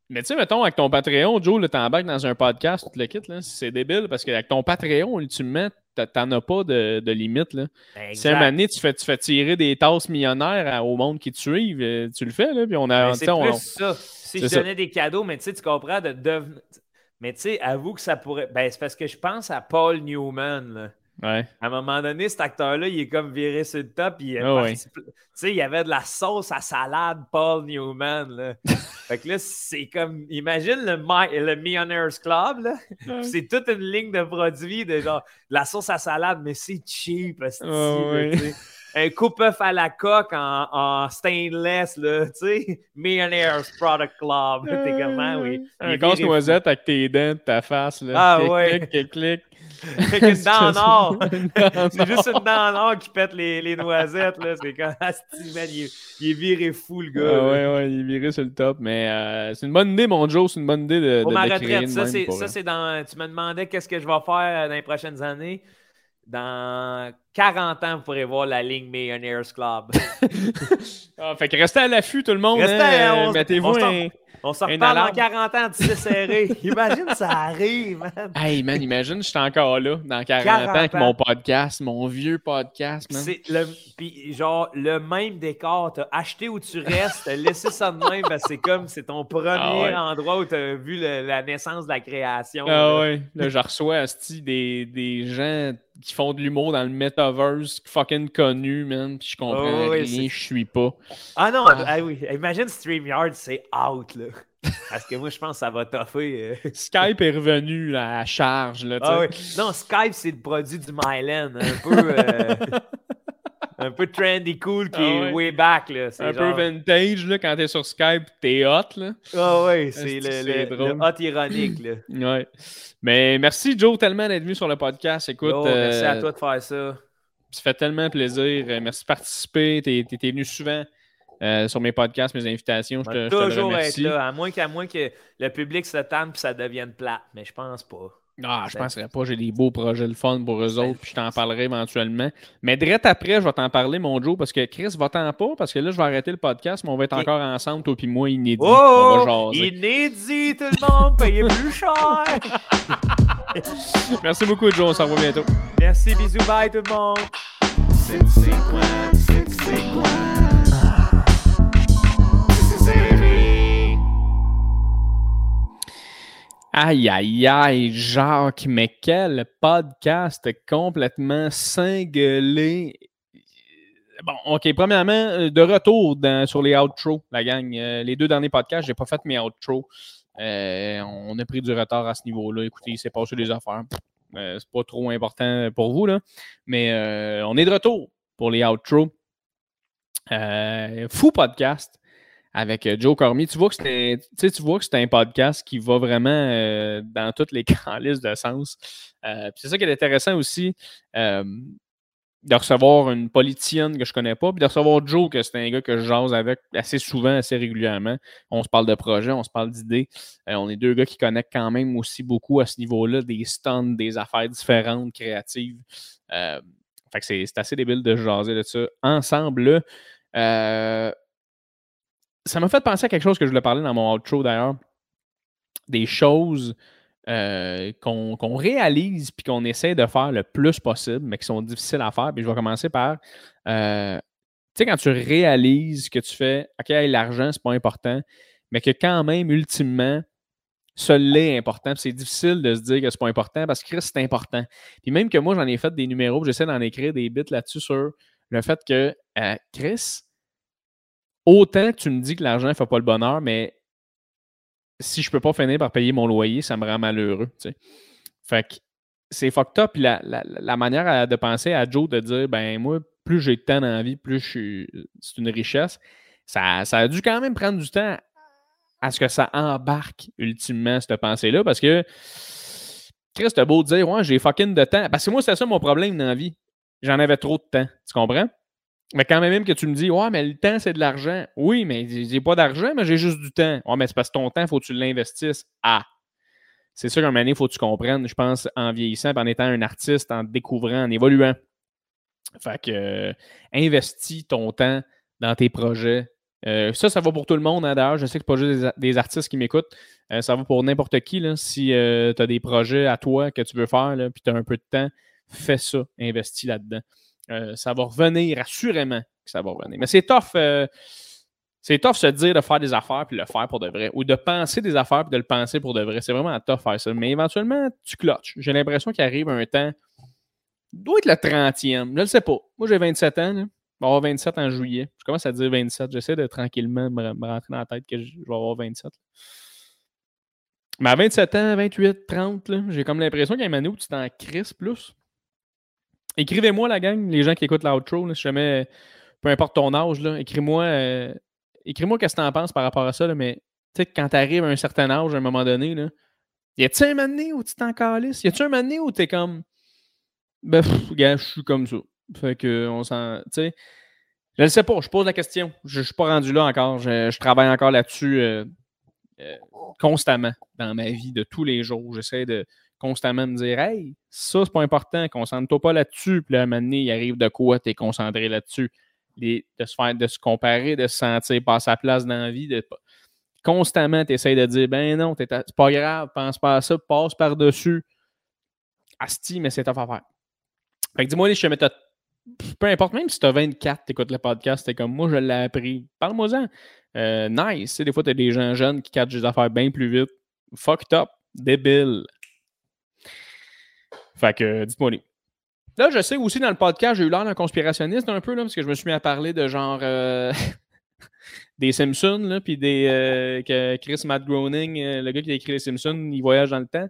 Mais tu sais, mettons, avec ton Patreon, Joe, là, t'embarques dans un podcast, tout le là, c'est débile parce qu'avec ton Patreon, ultimement, t'en as pas de, de limite. Là. Si à donné, tu fais, tu fais tirer des tasses millionnaires à- au monde qui te suivent, euh, tu le fais, là, puis on a... Tu c'est on- plus ça. Si je ça. donnais des cadeaux, mais tu sais, tu comprends de devenir. Mais tu sais, avoue que ça pourrait. Ben, c'est parce que je pense à Paul Newman. là. Ouais. À un moment donné, cet acteur-là, il est comme viré sur le top. Il est Ah ouais. parti- Tu sais, il y avait de la sauce à salade, Paul Newman. Là. fait que là, c'est comme. Imagine le, Mi- le Millionaires Club. Là. Puis C'est toute une ligne de produits de genre de la sauce à salade, mais c'est cheap. Ah là. Un coupe-œuf à la coque en, en stainless, là, tu sais. Millionaires Product Club. T'es comment, oui. Un Il est casse-noisette avec tes dents de ta face. Là. Ah clic, ouais. Clic, clic, clic. Une dent en or. C'est juste une dent en or qui pète les, les noisettes, là. C'est comme, Asti, man, il, est, il est viré fou, le gars. Ah ouais, ouais, il est viré sur le top. Mais euh, c'est une bonne idée, mon Joe. C'est une bonne idée de, Pour de, ma retraite, ça, c'est, dans. Tu me demandais qu'est-ce que je vais faire dans les prochaines années. Dans 40 ans, vous pourrez voir la ligne Millionaires Club. Ah, fait que restez à l'affût, tout le monde. Restez, hein. on- Mettez-vous on un... On s'en reparle dans alarme. 40 ans, tu sais, serré. Imagine, ça arrive, man. Hey, man, imagine, je suis encore là dans 40, 40 ans avec ans. mon podcast, mon vieux podcast, man. C'est le, puis genre, le même décor. T'as acheté où tu restes, t'as laissé ça de même, parce que c'est comme, c'est ton premier Ah ouais. endroit où t'as vu le- la naissance de la création. Ah ouais, là, je reçois asti, des, des gens qui font de l'humour dans le metaverse, fucking connus, man, puis je comprends Ah ouais, rien, je suis pas. Ah non, Ah. ah oui, imagine StreamYard, c'est out, là. Parce que moi, je pense que ça va toffer. euh. Skype est revenu là, à charge, là. Ah oui. Non, Skype, c'est le produit du Myland. Un peu, euh, un peu trendy cool qui Ah est ouais. way back. Là. Un genre- peu vintage, là, quand t'es sur Skype, t'es hot, là. Ah oui, c'est le, le- hot ironique. Là. Ouais. Mais merci, Joe, tellement d'être venu sur le podcast. Écoute, Yo, merci à euh, toi de faire ça. Ça fait tellement plaisir. Merci de participer. T'es es, venu souvent euh, sur mes podcasts, mes invitations. Je te, va je te le toujours être là, à moins, qu'à moins que le public se tanne et ça devienne plat. Mais je pense pas. Ah, je penserais pas. J'ai des beaux projets de fun pour eux autres, puis je t'en parlerai éventuellement. Mais direct après, je vais t'en parler, mon Joe, parce que Chris, va-t'en pas, parce que là, je vais arrêter le podcast, mais on va être encore ensemble, toi puis moi, inédit. on Oh! va jaser. Inédit, tout le monde! Payez plus cher! Merci beaucoup, Joe. On se revoit bientôt. Merci, bisous, bye tout le monde! C'est c'est quoi, c'est c'est quoi. Aïe, aïe, aïe, Jacques, mais quel podcast complètement cinglé. Bon, OK, premièrement, euh, de retour sur les outros, la gang. Euh, les deux derniers podcasts, j'ai pas fait mes outros. Euh, on a pris du retard à ce niveau-là. Écoutez, il s'est passé des affaires. Euh, c'est pas trop important pour vous, là. Mais on est de retour pour les outros. Fou podcast avec euh, Joe Cormier. Tu vois que c'est un, tu vois que c'est un podcast qui va vraiment euh, dans toutes les calices de sens. Euh, c'est ça qui est intéressant aussi. de recevoir une politicienne que je connais pas, puis de recevoir Joe, que c'est un gars que je jase avec assez souvent, assez régulièrement. On se parle de projets, on se parle d'idées. On est deux gars qui connectent quand même aussi beaucoup à ce niveau-là, des stunts, des affaires différentes, créatives. Fait que c'est c'est assez débile de jaser de ça ensemble. là. Ça m'a fait penser à quelque chose que je voulais parler dans mon outro d'ailleurs. Des choses euh, qu'on réalise puis qu'on essaie de faire le plus possible, mais qui sont difficiles à faire. Puis je vais commencer par. euh, tu sais, quand tu réalises que tu fais OK, l'argent, c'est pas important, mais que quand même, ultimement, ça l'est important. C'est difficile de se dire que c'est pas important parce que c'est important. Puis même que moi, j'en ai fait des numéros, j'essaie d'en écrire des bits là-dessus sur le fait que euh, Chris, autant tu me dis que l'argent ne fait pas le bonheur, mais si je peux pas finir par payer mon loyer, ça me rend malheureux. Fait c'est fucked up. Puis la, la- manière de penser à Joe de dire ben moi, plus j'ai de temps dans la vie, plus. C'est une richesse. Ça, ça a dû quand même prendre du temps à ce que ça embarque ultimement cette pensée-là. Parce que Chris, t'as beau dire Ouais, j'ai fucking de temps. Parce que moi, c'était ça mon problème dans la vie. J'en avais trop de temps. Tu comprends? Mais quand même que tu me dis, ouais, mais le temps, c'est de l'argent. Oui, mais j'ai pas d'argent, mais j'ai juste du temps. Ouais, mais c'est parce que ton temps, il faut que tu l'investisses. Ah. C'est sûr qu'à un moment donné, il faut que tu comprennes, je pense, en vieillissant, en étant un artiste, en découvrant, en évoluant. Fait que, euh, investis ton temps dans tes projets. Euh, ça, ça va pour tout le monde, hein, d'ailleurs. Je sais que c'est pas juste des, artistes qui m'écoutent. Euh, ça va pour n'importe qui. Là. Si tu as des projets à toi que tu veux faire, puis tu as un peu de temps, fais ça. Investis là-dedans. Euh, ça va revenir, assurément que ça va revenir. Mais c'est tough. euh, c'est tough se dire de faire des affaires puis le faire pour de vrai. Ou de penser des affaires puis de le penser pour de vrai. C'est vraiment tough faire ça. Mais éventuellement, tu clutches. J'ai l'impression qu'il arrive un temps. doit être le 30e. Je ne le sais pas. Moi, j'ai 27 ans. Là. Je vais avoir 27 en juillet. Je commence à dire 27. J'essaie de tranquillement me, rentrer dans la tête que je, vais avoir 27. Mais à 27 ans, 28, 30, là, j'ai comme l'impression a une année où tu t'en crises plus. Écrivez-moi, la gang, les gens qui écoutent l'outro, si jamais, peu importe ton âge, écris-moi euh, écris-moi qu'est-ce que tu en penses par rapport à ça, mais tu sais, quand tu arrives à un certain âge, à un moment donné, là, y a-tu un moment donné où tu t'en calisses? Y a-tu un moment donné où t'es comme, ben, gars, je suis comme ça. Fait que, on s'en, tu sais, je ne sais pas, je pose la question. Je ne suis pas rendu là encore. Je, je travaille encore là-dessus euh, euh, constamment dans ma vie de tous les jours. J'essaie de constamment me dire Hey, ça, c'est pas important, concentre-toi pas là-dessus. Puis là, à un moment donné, il arrive de quoi, tu es concentré là-dessus? De se faire, de se comparer, de se sentir pas à sa place dans la vie. Constamment, tu de dire Ben non, t'es c'est pas grave, pense pas à ça, passe par-dessus. Asti, mais c'est tough à faire. Fait que dis-moi, les schémas, peu importe, même si tu as 24, tu écoutes le podcast, t'es comme moi, je l'ai appris. Parle-moi-en. Euh, nice. Des fois, tu as des gens jeunes qui catchent des affaires bien plus vite. Fucked up. Débile. Fait que, euh, dites-moi les. Là, je sais aussi dans le podcast, j'ai eu l'air d'un conspirationniste un peu, là, parce que je me suis mis à parler de genre euh, des Simpsons, puis des euh, que Chris Matt Groening, le gars qui a écrit les Simpsons, il voyage dans le temps.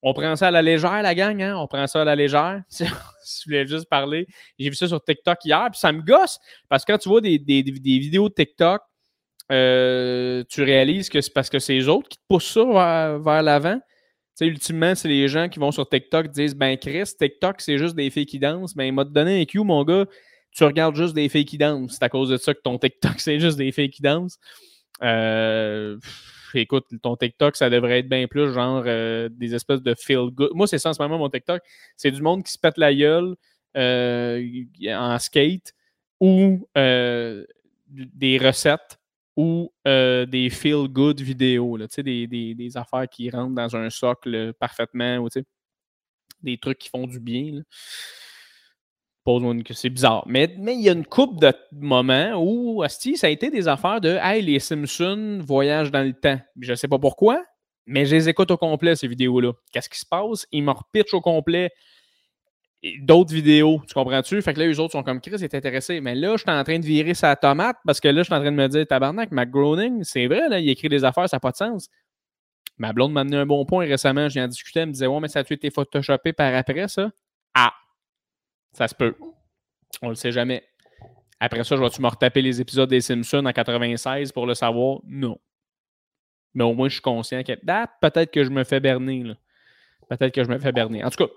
On prend ça à la légère, la gang, hein? On prend ça à la légère. si je voulais juste parler. J'ai vu ça sur TikTok hier, puis ça me gosse. Parce que quand tu vois des, des- vidéos de TikTok, tu réalises que c'est parce que c'est les autres qui te poussent ça vers, vers l'avant. Sais, ultimement, c'est les gens qui vont sur TikTok disent Ben, Chris, TikTok, c'est juste des filles qui dansent. Ben, il m'a donné un cue, mon gars. Tu regardes juste des filles qui dansent. C'est à cause de ça que ton TikTok, c'est juste des filles qui dansent. Euh, écoute, ton TikTok, ça devrait être bien plus genre euh, des espèces de feel good. Moi, c'est ça en ce moment, mon TikTok. C'est du monde qui se pète la gueule euh, en skate ou des recettes ou euh, des feel good vidéos. là, des, des- des affaires qui rentrent dans un socle parfaitement. Ou, des trucs qui font du bien. c'est bizarre. Mais mais il y a une coupe de moments où, asti, ça a été des affaires de Hey, les Simpsons voyagent dans le temps. Je sais pas pourquoi, mais je les écoute au complet, ces vidéos-là. Qu'est-ce qui se passe? Ils me repitchent au complet et d'autres vidéos. Tu comprends-tu? Fait que là, les autres sont comme Chris est intéressé. Mais là, je suis en train de virer sa tomate parce que là, je suis en train de me dire Tabarnak, McGroening, c'est vrai, là, il écrit des affaires, ça n'a pas de sens. Ma blonde m'a amené un bon point récemment. Je viens de discuter. Elle me disait Ouais, mais ça a-tu été photoshopé par après, ça? Ah! Ça se peut. On le sait jamais. Après ça, je vais-tu me retaper les épisodes des Simpsons en 96 pour le savoir? Non. Mais au moins, je suis conscient que ah, peut-être que je me fais berner. Peut-être que je me fais berner. En tout cas,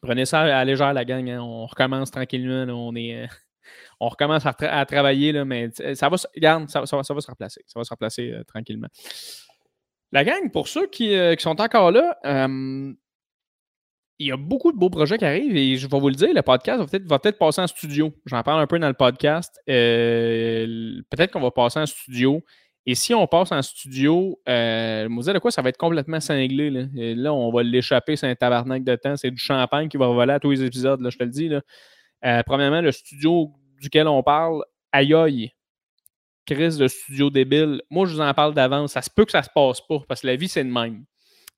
prenez ça à légère, la gang. hein. On recommence tranquillement. On, est, euh, on recommence à, tra- à travailler, là, mais ça va, se- regarde, ça, ça va, ça va se remplacer. Ça va se remplacer euh, tranquillement. La gang, pour ceux qui, euh, qui sont encore là, il y a beaucoup de beaux projets qui arrivent et je vais vous le dire, le podcast va peut-être passer en studio. J'en parle un peu dans le podcast. Peut-être qu'on va passer en studio. Et si on passe en studio, euh, dire de quoi ça va être complètement cinglé. Là, là on va l'échapper, c'est un tabarnak de temps. C'est du champagne qui va voler à tous les épisodes, là, je te le dis. Euh, premièrement, le studio duquel on parle, aïe aïe, crise de studio débile. Moi, je vous en parle d'avance. Ça se peut que ça se passe pas parce que la vie, c'est de même.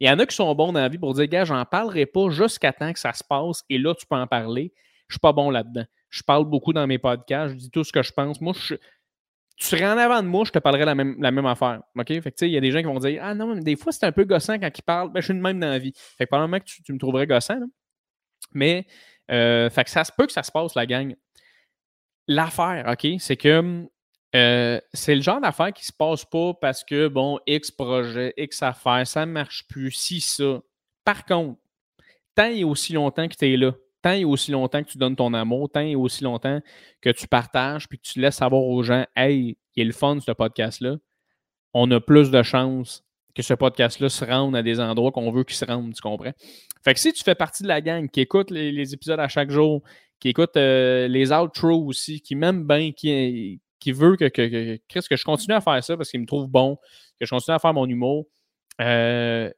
Il y en a qui sont bons dans la vie pour dire, gars, j'en parlerai pas jusqu'à temps que ça se passe et là, tu peux en parler. Je suis pas bon là-dedans. Je parle beaucoup dans mes podcasts, je dis tout ce que je pense. Moi, je, tu serais en avant de moi, je te parlerai la même, la même affaire. OK? Fait que, il y a des gens qui vont dire, ah non, mais des fois, c'est un peu gossant quand ils parlent. Ben, je suis de même dans la vie. Fait que probablement que tu, tu me trouverais gossant. Mais, euh, fait que ça se peut que ça se passe, la gang. L'affaire, OK, c'est que euh, c'est le genre d'affaire qui se passe pas parce que, bon, X projet, X affaire, ça ne marche plus, si ça. Par contre, tant et aussi longtemps que tu es là, tant et aussi longtemps que tu donnes ton amour, tant et aussi longtemps que tu partages puis que tu laisses savoir aux gens, hey, il est le fun, ce podcast-là, on a plus de chances que ce podcast-là se rende à des endroits qu'on veut qu'il se rende, tu comprends? Fait que si tu fais partie de la gang qui écoute les, épisodes à chaque jour, qui écoute euh, les outros aussi, qui m'aime bien, qui, qui veut que, que, que, que je continue à faire ça parce qu'il me trouve bon, que je continue à faire mon humour, euh,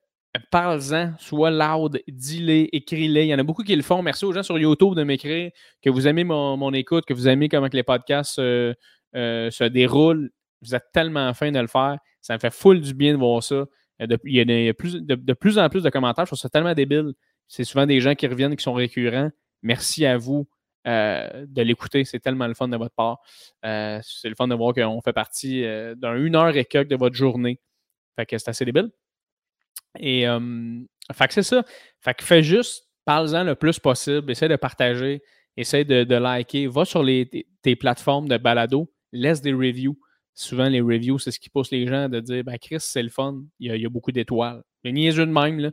parle-en, sois loud, dis-les, écris-les. Il y en a beaucoup qui le font. Merci aux gens sur YouTube de m'écrire que vous aimez mon, écoute, que vous aimez comment que les podcasts euh, euh, se déroulent. Vous êtes tellement fin de le faire. Ça me fait full du bien de voir ça. Euh, Il y a, de, plus, en plus de commentaires. Je trouve ça tellement débile. C'est souvent des gens qui reviennent, qui sont récurrents. Merci à vous de l'écouter. C'est tellement le fun de votre part. C'est le fun de voir qu'on fait partie d'un une heure et quelques de votre journée. Fait que c'est assez débile. Et euh, fait que c'est ça. Fait que fais juste parle-en le plus possible, essaie de partager, essaie de, liker, va sur les, tes, plateformes de balado, laisse des reviews. Souvent, les reviews, c'est ce qui pousse les gens de dire ben Chris, c'est le fun, il y a, beaucoup d'étoiles. Mais niaiseux de même, là.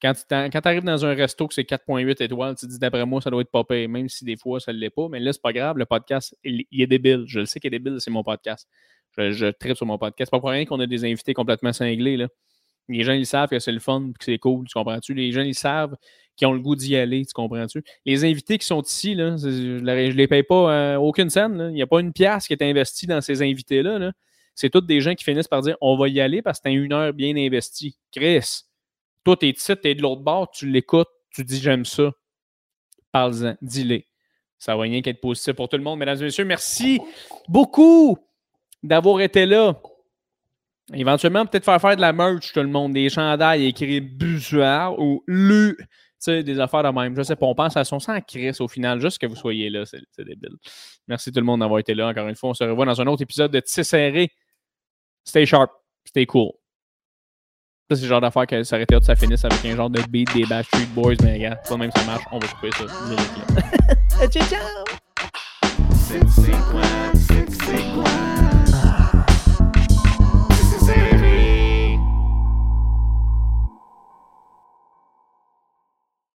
Quand tu arrives dans un resto que c'est 4.8 étoiles, tu te dis d'après moi, ça doit être pas payé, même si des fois ça ne l'est pas. Mais là, c'est pas grave, le podcast, il, est débile. Je le sais qu'il est débile, c'est mon podcast. Je, je tripe sur mon podcast. Pas pour rien qu'on a des invités complètement cinglés. Là. Les gens, ils savent que c'est le fun, que c'est cool, tu comprends-tu? Les gens, ils savent qu'ils ont le goût d'y aller, tu comprends-tu? Les invités qui sont ici, là, je ne les paye pas euh, aucune scène. Il n'y a pas une pièce qui est investie dans ces invités-là. là. C'est tous des gens qui finissent par dire on va y aller parce que c'est une heure bien investie. Chris, toi, t'es ici, t'es de l'autre bord, tu l'écoutes, tu dis j'aime ça. Parle-en, dis-le. Ça va rien qu'être positif pour tout le monde. Mesdames et messieurs, merci beaucoup d'avoir été là. Éventuellement, peut-être faire faire de la merch, tout le monde, des chandails écrits Busuard ou Lu, tu sais, des affaires de même. Je sais pas, on pense à son sang Chris au final, juste que vous soyez là, c'est débile. Merci tout le monde d'avoir été là. Encore une fois, on se revoit dans un autre épisode de Tissé serré. Stay sharp, stay cool. Ça, c'est le genre d'affaire que ça aurait été ça finisse avec un genre de beat des Backstreet Boys, mais regarde, pas même ça marche, on va couper ça. ciao, ciao! C'est c'est quoi